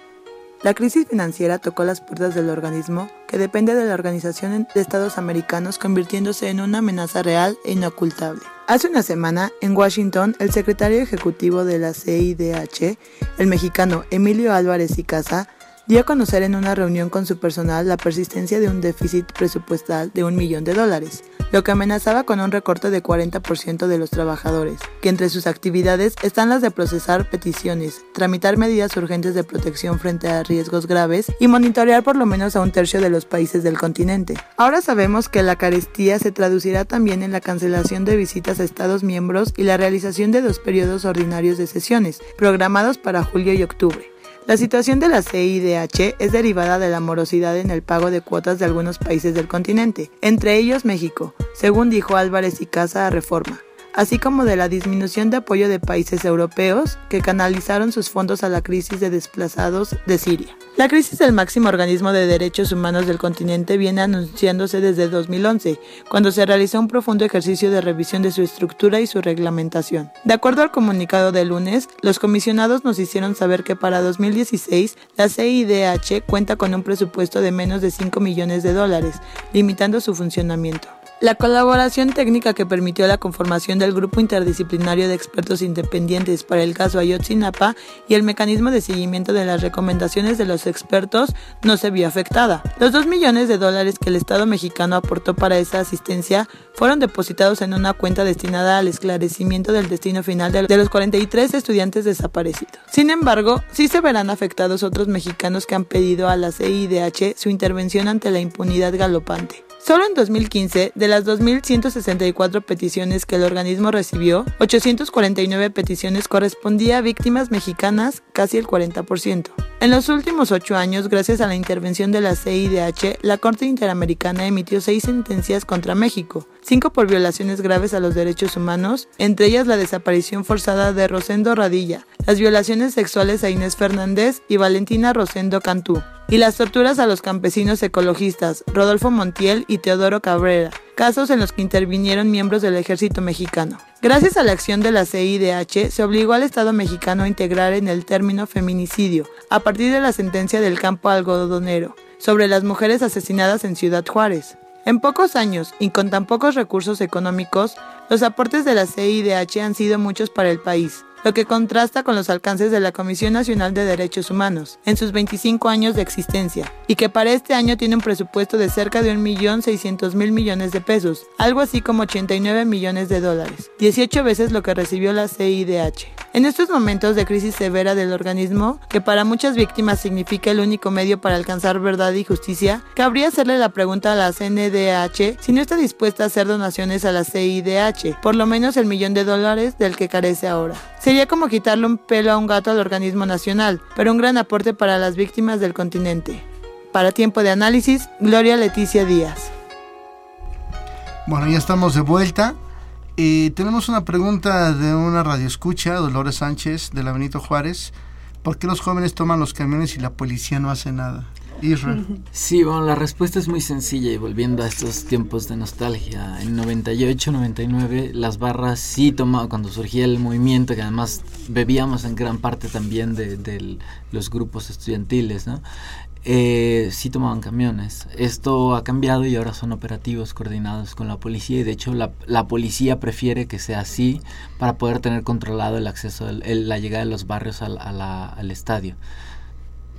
La crisis financiera tocó las puertas del organismo, que depende de la Organización de Estados Americanos, convirtiéndose en una amenaza real e inocultable. Hace una semana, en Washington, el secretario ejecutivo de la CIDH, el mexicano Emilio Álvarez y Casa, dio a conocer en una reunión con su personal la persistencia de un déficit presupuestal de un millón de dólares, lo que amenazaba con un recorte de 40% de los trabajadores, que entre sus actividades están las de procesar peticiones, tramitar medidas urgentes de protección frente a riesgos graves y monitorear por lo menos a un tercio de los países del continente. Ahora sabemos que la carestía se traducirá también en la cancelación de visitas a Estados miembros y la realización de dos periodos ordinarios de sesiones, programados para julio y octubre. La situación de la CIDH es derivada de la morosidad en el pago de cuotas de algunos países del continente, entre ellos México, según dijo Álvarez y Casa a Reforma así como de la disminución de apoyo de países europeos que canalizaron sus fondos a la crisis de desplazados de Siria. La crisis del máximo organismo de derechos humanos del continente viene anunciándose desde 2011, cuando se realizó un profundo ejercicio de revisión de su estructura y su reglamentación. De acuerdo al comunicado de lunes, los comisionados nos hicieron saber que para 2016 la CIDH cuenta con un presupuesto de menos de 5 millones de dólares, limitando su funcionamiento. La colaboración técnica que permitió la conformación del Grupo Interdisciplinario de Expertos Independientes para el caso Ayotzinapa y el mecanismo de seguimiento de las recomendaciones de los expertos no se vio afectada. Los 2 millones de dólares que el Estado mexicano aportó para esa asistencia fueron depositados en una cuenta destinada al esclarecimiento del destino final de los 43 estudiantes desaparecidos. Sin embargo, sí se verán afectados otros mexicanos que han pedido a la CIDH su intervención ante la impunidad galopante. Solo en 2015, de las 2.164 peticiones que el organismo recibió, 849 peticiones correspondía a víctimas mexicanas, casi el 40%. En los últimos ocho años, gracias a la intervención de la CIDH, la Corte Interamericana emitió seis sentencias contra México, cinco por violaciones graves a los derechos humanos, entre ellas la desaparición forzada de Rosendo Radilla, las violaciones sexuales a Inés Fernández y Valentina Rosendo Cantú, y las torturas a los campesinos ecologistas Rodolfo Montiel y Teodoro Cabrera, casos en los que intervinieron miembros del ejército mexicano. Gracias a la acción de la CIDH, se obligó al Estado mexicano a integrar en el término feminicidio, a partir de la sentencia del campo algodonero, sobre las mujeres asesinadas en Ciudad Juárez. En pocos años y con tan pocos recursos económicos, los aportes de la CIDH han sido muchos para el país, lo que contrasta con los alcances de la Comisión Nacional de Derechos Humanos en sus 25 años de existencia, y que para este año tiene un presupuesto de cerca de 1.600.000 millones de pesos, algo así como 89 millones de dólares, 18 veces lo que recibió la CIDH. En estos momentos de crisis severa del organismo, que para muchas víctimas significa el único medio para alcanzar verdad y justicia, cabría hacerle la pregunta a la CNDH si no está dispuesta a hacer donaciones a la CIDH, por lo menos el millón de dólares del que carece ahora. Sería como quitarle un pelo a un gato al organismo nacional, pero un gran aporte para las víctimas del continente. Para tiempo de análisis, Gloria Leticia Díaz.
Bueno, ya estamos de vuelta. Y tenemos una pregunta de una radioescucha, Dolores Sánchez, de la Benito Juárez. ¿Por qué los jóvenes toman los camiones y la policía no hace nada? Israel.
Sí, bueno, la respuesta es muy sencilla y volviendo a estos tiempos de nostalgia. En 98, 99, las barras sí tomaban, cuando surgía el movimiento, que además bebíamos en gran parte también de, de los grupos estudiantiles, ¿no? Eh, sí tomaban camiones. Esto ha cambiado y ahora son operativos coordinados con la policía y de hecho la, la policía prefiere que sea así para poder tener controlado el acceso, el, la llegada de los barrios al, a la, al estadio.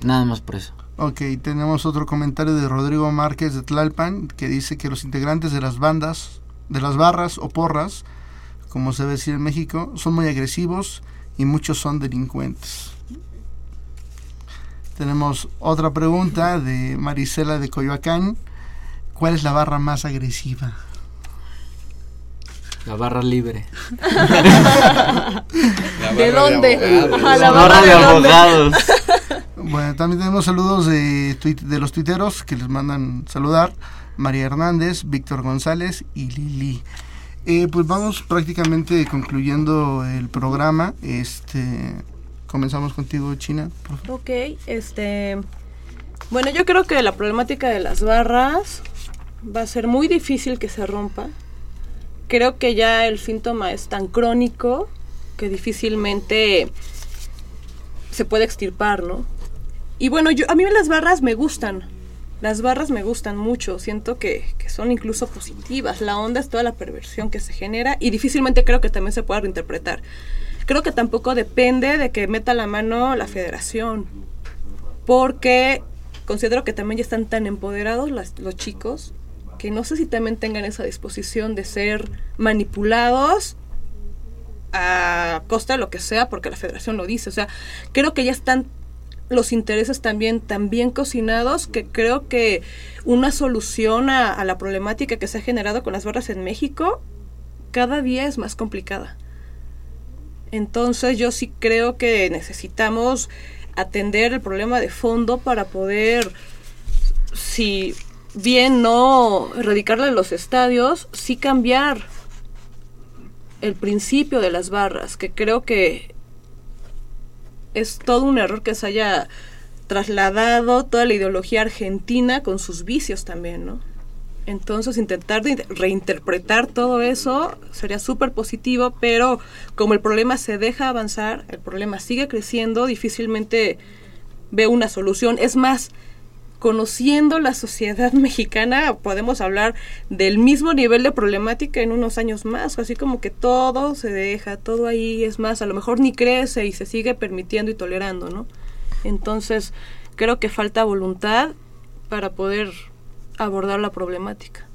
Nada más por eso.
Ok, tenemos otro comentario de Rodrigo Márquez de Tlalpan que dice que los integrantes de las bandas, de las barras o porras, como se ve decir en México, son muy agresivos y muchos son delincuentes. Tenemos otra pregunta de Marisela de Coyoacán. ¿Cuál es la barra más agresiva?
La barra libre.
la ¿De dónde?
De Ajá, la, barra, barra de, de abogados.
Bueno, también tenemos saludos de, de los tuiteros que les mandan saludar. María Hernández, Víctor González y Lili. Eh, pues vamos prácticamente concluyendo el programa. Este, comenzamos contigo, China.
Ok, este. Bueno, yo creo que la problemática de las barras va a ser muy difícil que se rompa. Creo que ya el síntoma es tan crónico que difícilmente se puede extirpar, ¿no? Y bueno, yo, a mí las barras me gustan. Las barras me gustan mucho, siento que, que, son incluso positivas. La onda es toda la perversión que se genera y difícilmente creo que también se pueda reinterpretar. Creo que tampoco depende de que meta la mano la federación, porque considero que también ya están tan empoderados las, los chicos que no sé si también tengan esa disposición de ser manipulados a costa de lo que sea, porque la federación lo dice. O sea, creo que ya están los intereses también tan bien cocinados que creo que una solución a, a, la problemática que se ha generado con las barras en México cada día es más complicada. Entonces yo sí creo que necesitamos atender el problema de fondo para poder, si bien no erradicarle los estadios, sí cambiar el principio de las barras, que creo que es todo un error que se haya trasladado toda la ideología argentina con sus vicios también, ¿no? Entonces intentar reinterpretar todo eso sería súper positivo, pero como el problema se deja avanzar, el problema sigue creciendo, difícilmente veo una solución. Es más, conociendo la sociedad mexicana podemos hablar del mismo nivel de problemática en unos años más, así como que todo se deja, todo ahí es más, a lo mejor ni crece y se sigue permitiendo y tolerando, ¿no? Entonces, creo que falta voluntad para poder abordar la problemática.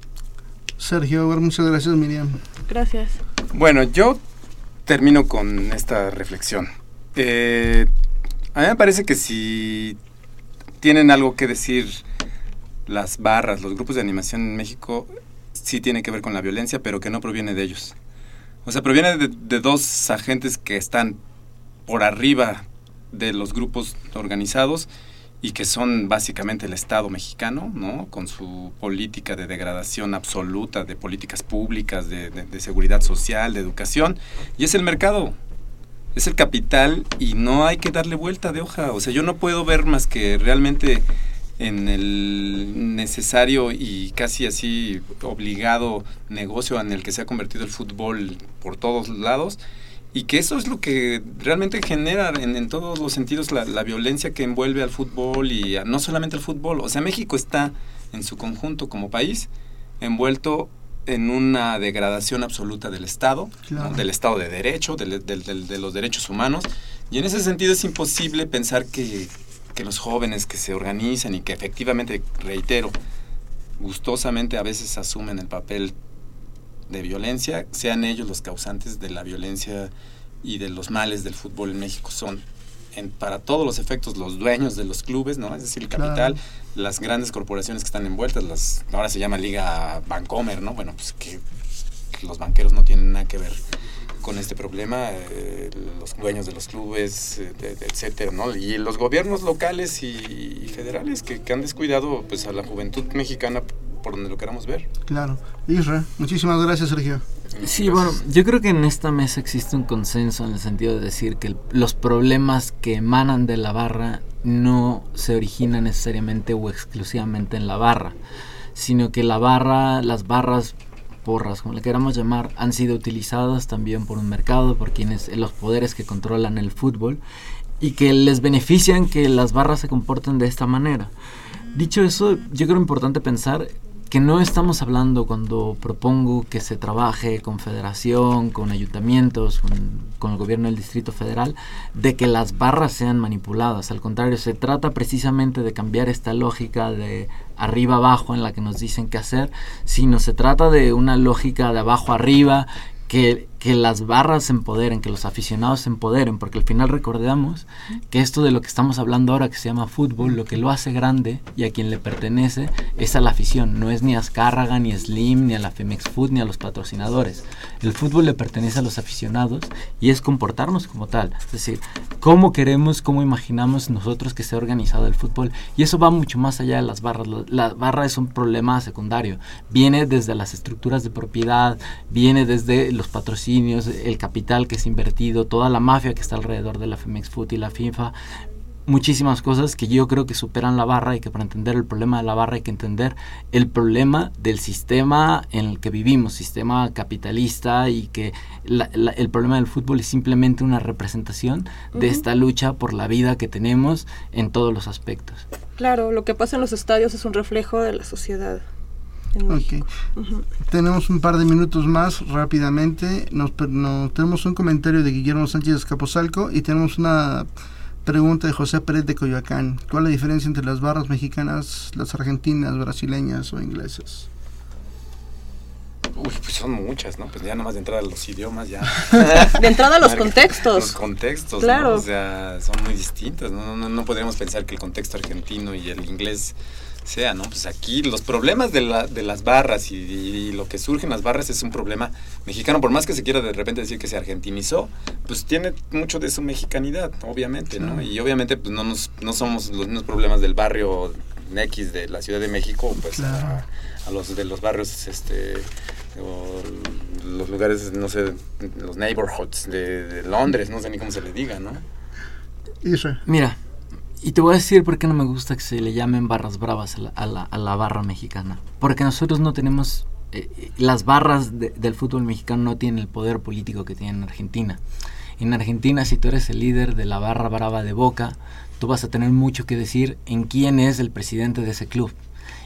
Sergio, muchas gracias Miriam.
Gracias.
Bueno, yo termino con esta reflexión. Eh, a mí me parece que si tienen algo que decir las barras, los grupos de animación en México, sí tiene que ver con la violencia, pero que no proviene de ellos. O sea, proviene de, de dos agentes que están por arriba de los grupos organizados y que son básicamente el Estado mexicano, ¿no? Con su política de degradación absoluta de políticas públicas, de, de, de, seguridad social, de educación, y es el mercado, es el capital y no hay que darle vuelta de hoja. O sea, yo no puedo ver más que realmente en el necesario y casi así obligado negocio en el que se ha convertido el fútbol por todos lados y que eso es lo que realmente genera en, todos los sentidos la, la, violencia que envuelve al fútbol y no solamente al fútbol. O sea, México está en su conjunto como país envuelto en una degradación absoluta del Estado, del Estado de Derecho, de, de, los derechos humanos. Y en ese sentido es imposible pensar que, que los jóvenes que se organizan y que efectivamente, reitero, gustosamente a veces asumen el papel de violencia, sean ellos los causantes de la violencia y de los males del fútbol en México. Son, en, para todos los efectos, los dueños de los clubes, ¿no? Es decir, el capital, las grandes corporaciones que están envueltas, las, ahora se llama Liga Bancomer, ¿no? Bueno, pues que, los banqueros no tienen nada que ver con este problema, eh, los dueños de los clubes, eh, etcétera, ¿no? Y los gobiernos locales y, federales que, que, han descuidado pues a la juventud mexicana por donde lo queramos ver.
Claro. Isra, muchísimas gracias, Sergio.
Sí, bueno, yo creo que en esta mesa existe un consenso en el sentido de decir que los problemas que emanan de la barra no se originan necesariamente o exclusivamente en la barra, sino que la barra, las barras porras, como le queramos llamar, han sido utilizadas también por un mercado, por quienes, los poderes que controlan el fútbol y que les benefician que las barras se comporten de esta manera. Dicho eso, yo creo importante pensar que no estamos hablando cuando propongo que se trabaje con federación, con ayuntamientos, con, el gobierno del Distrito Federal, de que las barras sean manipuladas. Al contrario, se trata precisamente de cambiar esta lógica de arriba abajo en la que nos dicen qué hacer, sino se trata de una lógica de abajo arriba que, las barras se empoderen, que los aficionados se empoderen, porque al final recordamos que esto de lo que estamos hablando ahora, que se llama fútbol, lo que lo hace grande y a quien le pertenece es a la afición, no es ni a Azcárraga, ni a Slim, ni a la Femex Food, ni a los patrocinadores. El fútbol le pertenece a los aficionados y es comportarnos como tal, es decir, cómo queremos, cómo imaginamos nosotros que sea organizado el fútbol. Y eso va mucho más allá de las barras. La barra es un problema secundario, viene desde las estructuras de propiedad, viene desde los patrocinios, el capital que es invertido, toda la mafia que está alrededor de la Femex Food y la FIFA, muchísimas cosas que yo creo que superan la barra y que para entender el problema de la barra hay que entender el problema del sistema en el que vivimos, sistema capitalista y que el problema del fútbol es simplemente una representación de esta lucha por la vida que tenemos en todos los aspectos.
Claro, lo que pasa en los estadios es un reflejo de la sociedad.
Ok. Tenemos un par de minutos más rápidamente. Nos, tenemos un comentario de Guillermo Sánchez Capozalco y tenemos una pregunta de José Pérez de Coyoacán. ¿Cuál es la diferencia entre las barras mexicanas, las argentinas, brasileñas o inglesas?
Uy, pues son muchas, ¿no? Pues ya nada más de entrada a los idiomas, ya.
de entrada a los contextos.
Los contextos, claro. O sea, son muy distintos, ¿no? No, no podríamos pensar que el contexto argentino y el inglés sea, ¿no? Pues aquí los problemas de, la, de las barras y, lo que surge en las barras es un problema mexicano, por más que se quiera de repente decir que se argentinizó, pues tiene mucho de su mexicanidad, obviamente, ¿no? Y obviamente pues no, nos, no somos los mismos problemas del barrio X de la Ciudad de México, pues a, los de los barrios, este, o los lugares, no sé, los neighborhoods de, de Londres, no sé ni cómo se le diga, ¿no?
Mira, y te voy a decir por qué no me gusta que se le llamen barras bravas a la, barra mexicana. Porque nosotros no tenemos... Eh, eh, las barras del fútbol mexicano no tienen el poder político que tienen en Argentina. En Argentina, si tú eres el líder de la barra brava de Boca, tú vas a tener mucho que decir en quién es el presidente de ese club.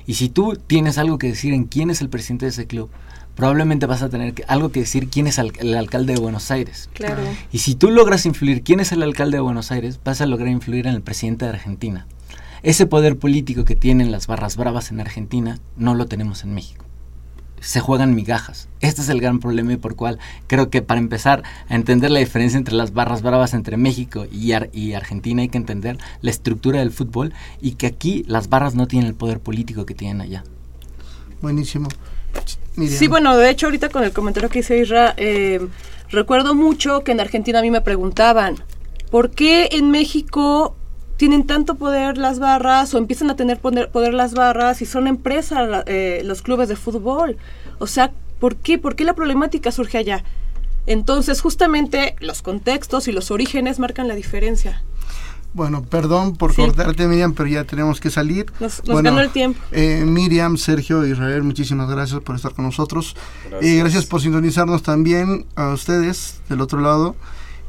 Y si tú tienes algo que decir en quién es el presidente de ese club, probablemente vas a tener algo que decir quién es el alcalde de Buenos Aires.
Claro.
Y si tú logras influir quién es el alcalde de Buenos Aires, vas a lograr influir en el presidente de Argentina. Ese poder político que tienen las barras bravas en Argentina no lo tenemos en México. Se juegan migajas. Este es el gran problema y por cual creo que para empezar a entender la diferencia entre las barras bravas entre México y, y Argentina hay que entender la estructura del fútbol y que aquí las barras no tienen el poder político que tienen allá.
Buenísimo.
Sí, bueno, de hecho ahorita con el comentario que hizo Isra, eh, recuerdo mucho que en Argentina a mí me preguntaban, ¿por qué en México tienen tanto poder las barras o empiezan a tener poder, las barras y son empresas eh, los clubes de fútbol? O sea, ¿por qué? ¿Por qué la problemática surge allá? Entonces, justamente los contextos y los orígenes marcan la diferencia.
Bueno, perdón por cortarte, Miriam, pero ya tenemos que salir.
Nos, ganó el tiempo.
Eh, Miriam, Sergio, Israel, muchísimas gracias por estar con nosotros. Gracias. Eh, gracias por sintonizarnos también a ustedes del otro lado.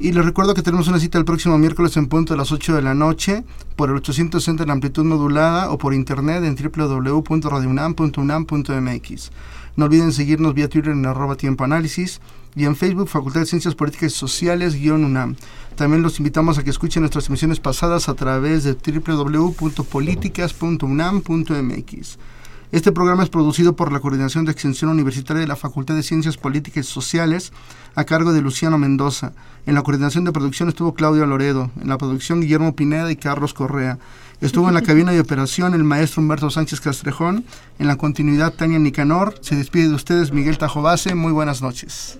Y les recuerdo que tenemos una cita el próximo miércoles en punto de las 8 de la noche por el 860 en amplitud modulada o por internet en www.radiounam.unam.mx. No olviden seguirnos vía Twitter en arroba tiempo análisis y en Facebook Facultad de Ciencias Políticas y Sociales UNAM. También los invitamos a que escuchen nuestras emisiones pasadas a través de www.políticas.unam.mx. Este programa es producido por la Coordinación de Extensión Universitaria de la Facultad de Ciencias Políticas y Sociales a cargo de Luciano Mendoza. En la coordinación de producción estuvo Claudio Loredo, en la producción Guillermo Pineda y Carlos Correa. Estuvo en la cabina de operación el maestro Humberto Sánchez Castrejón, en la continuidad Tania Nicanor. Se despide de ustedes Miguel Tajobase. Muy buenas noches.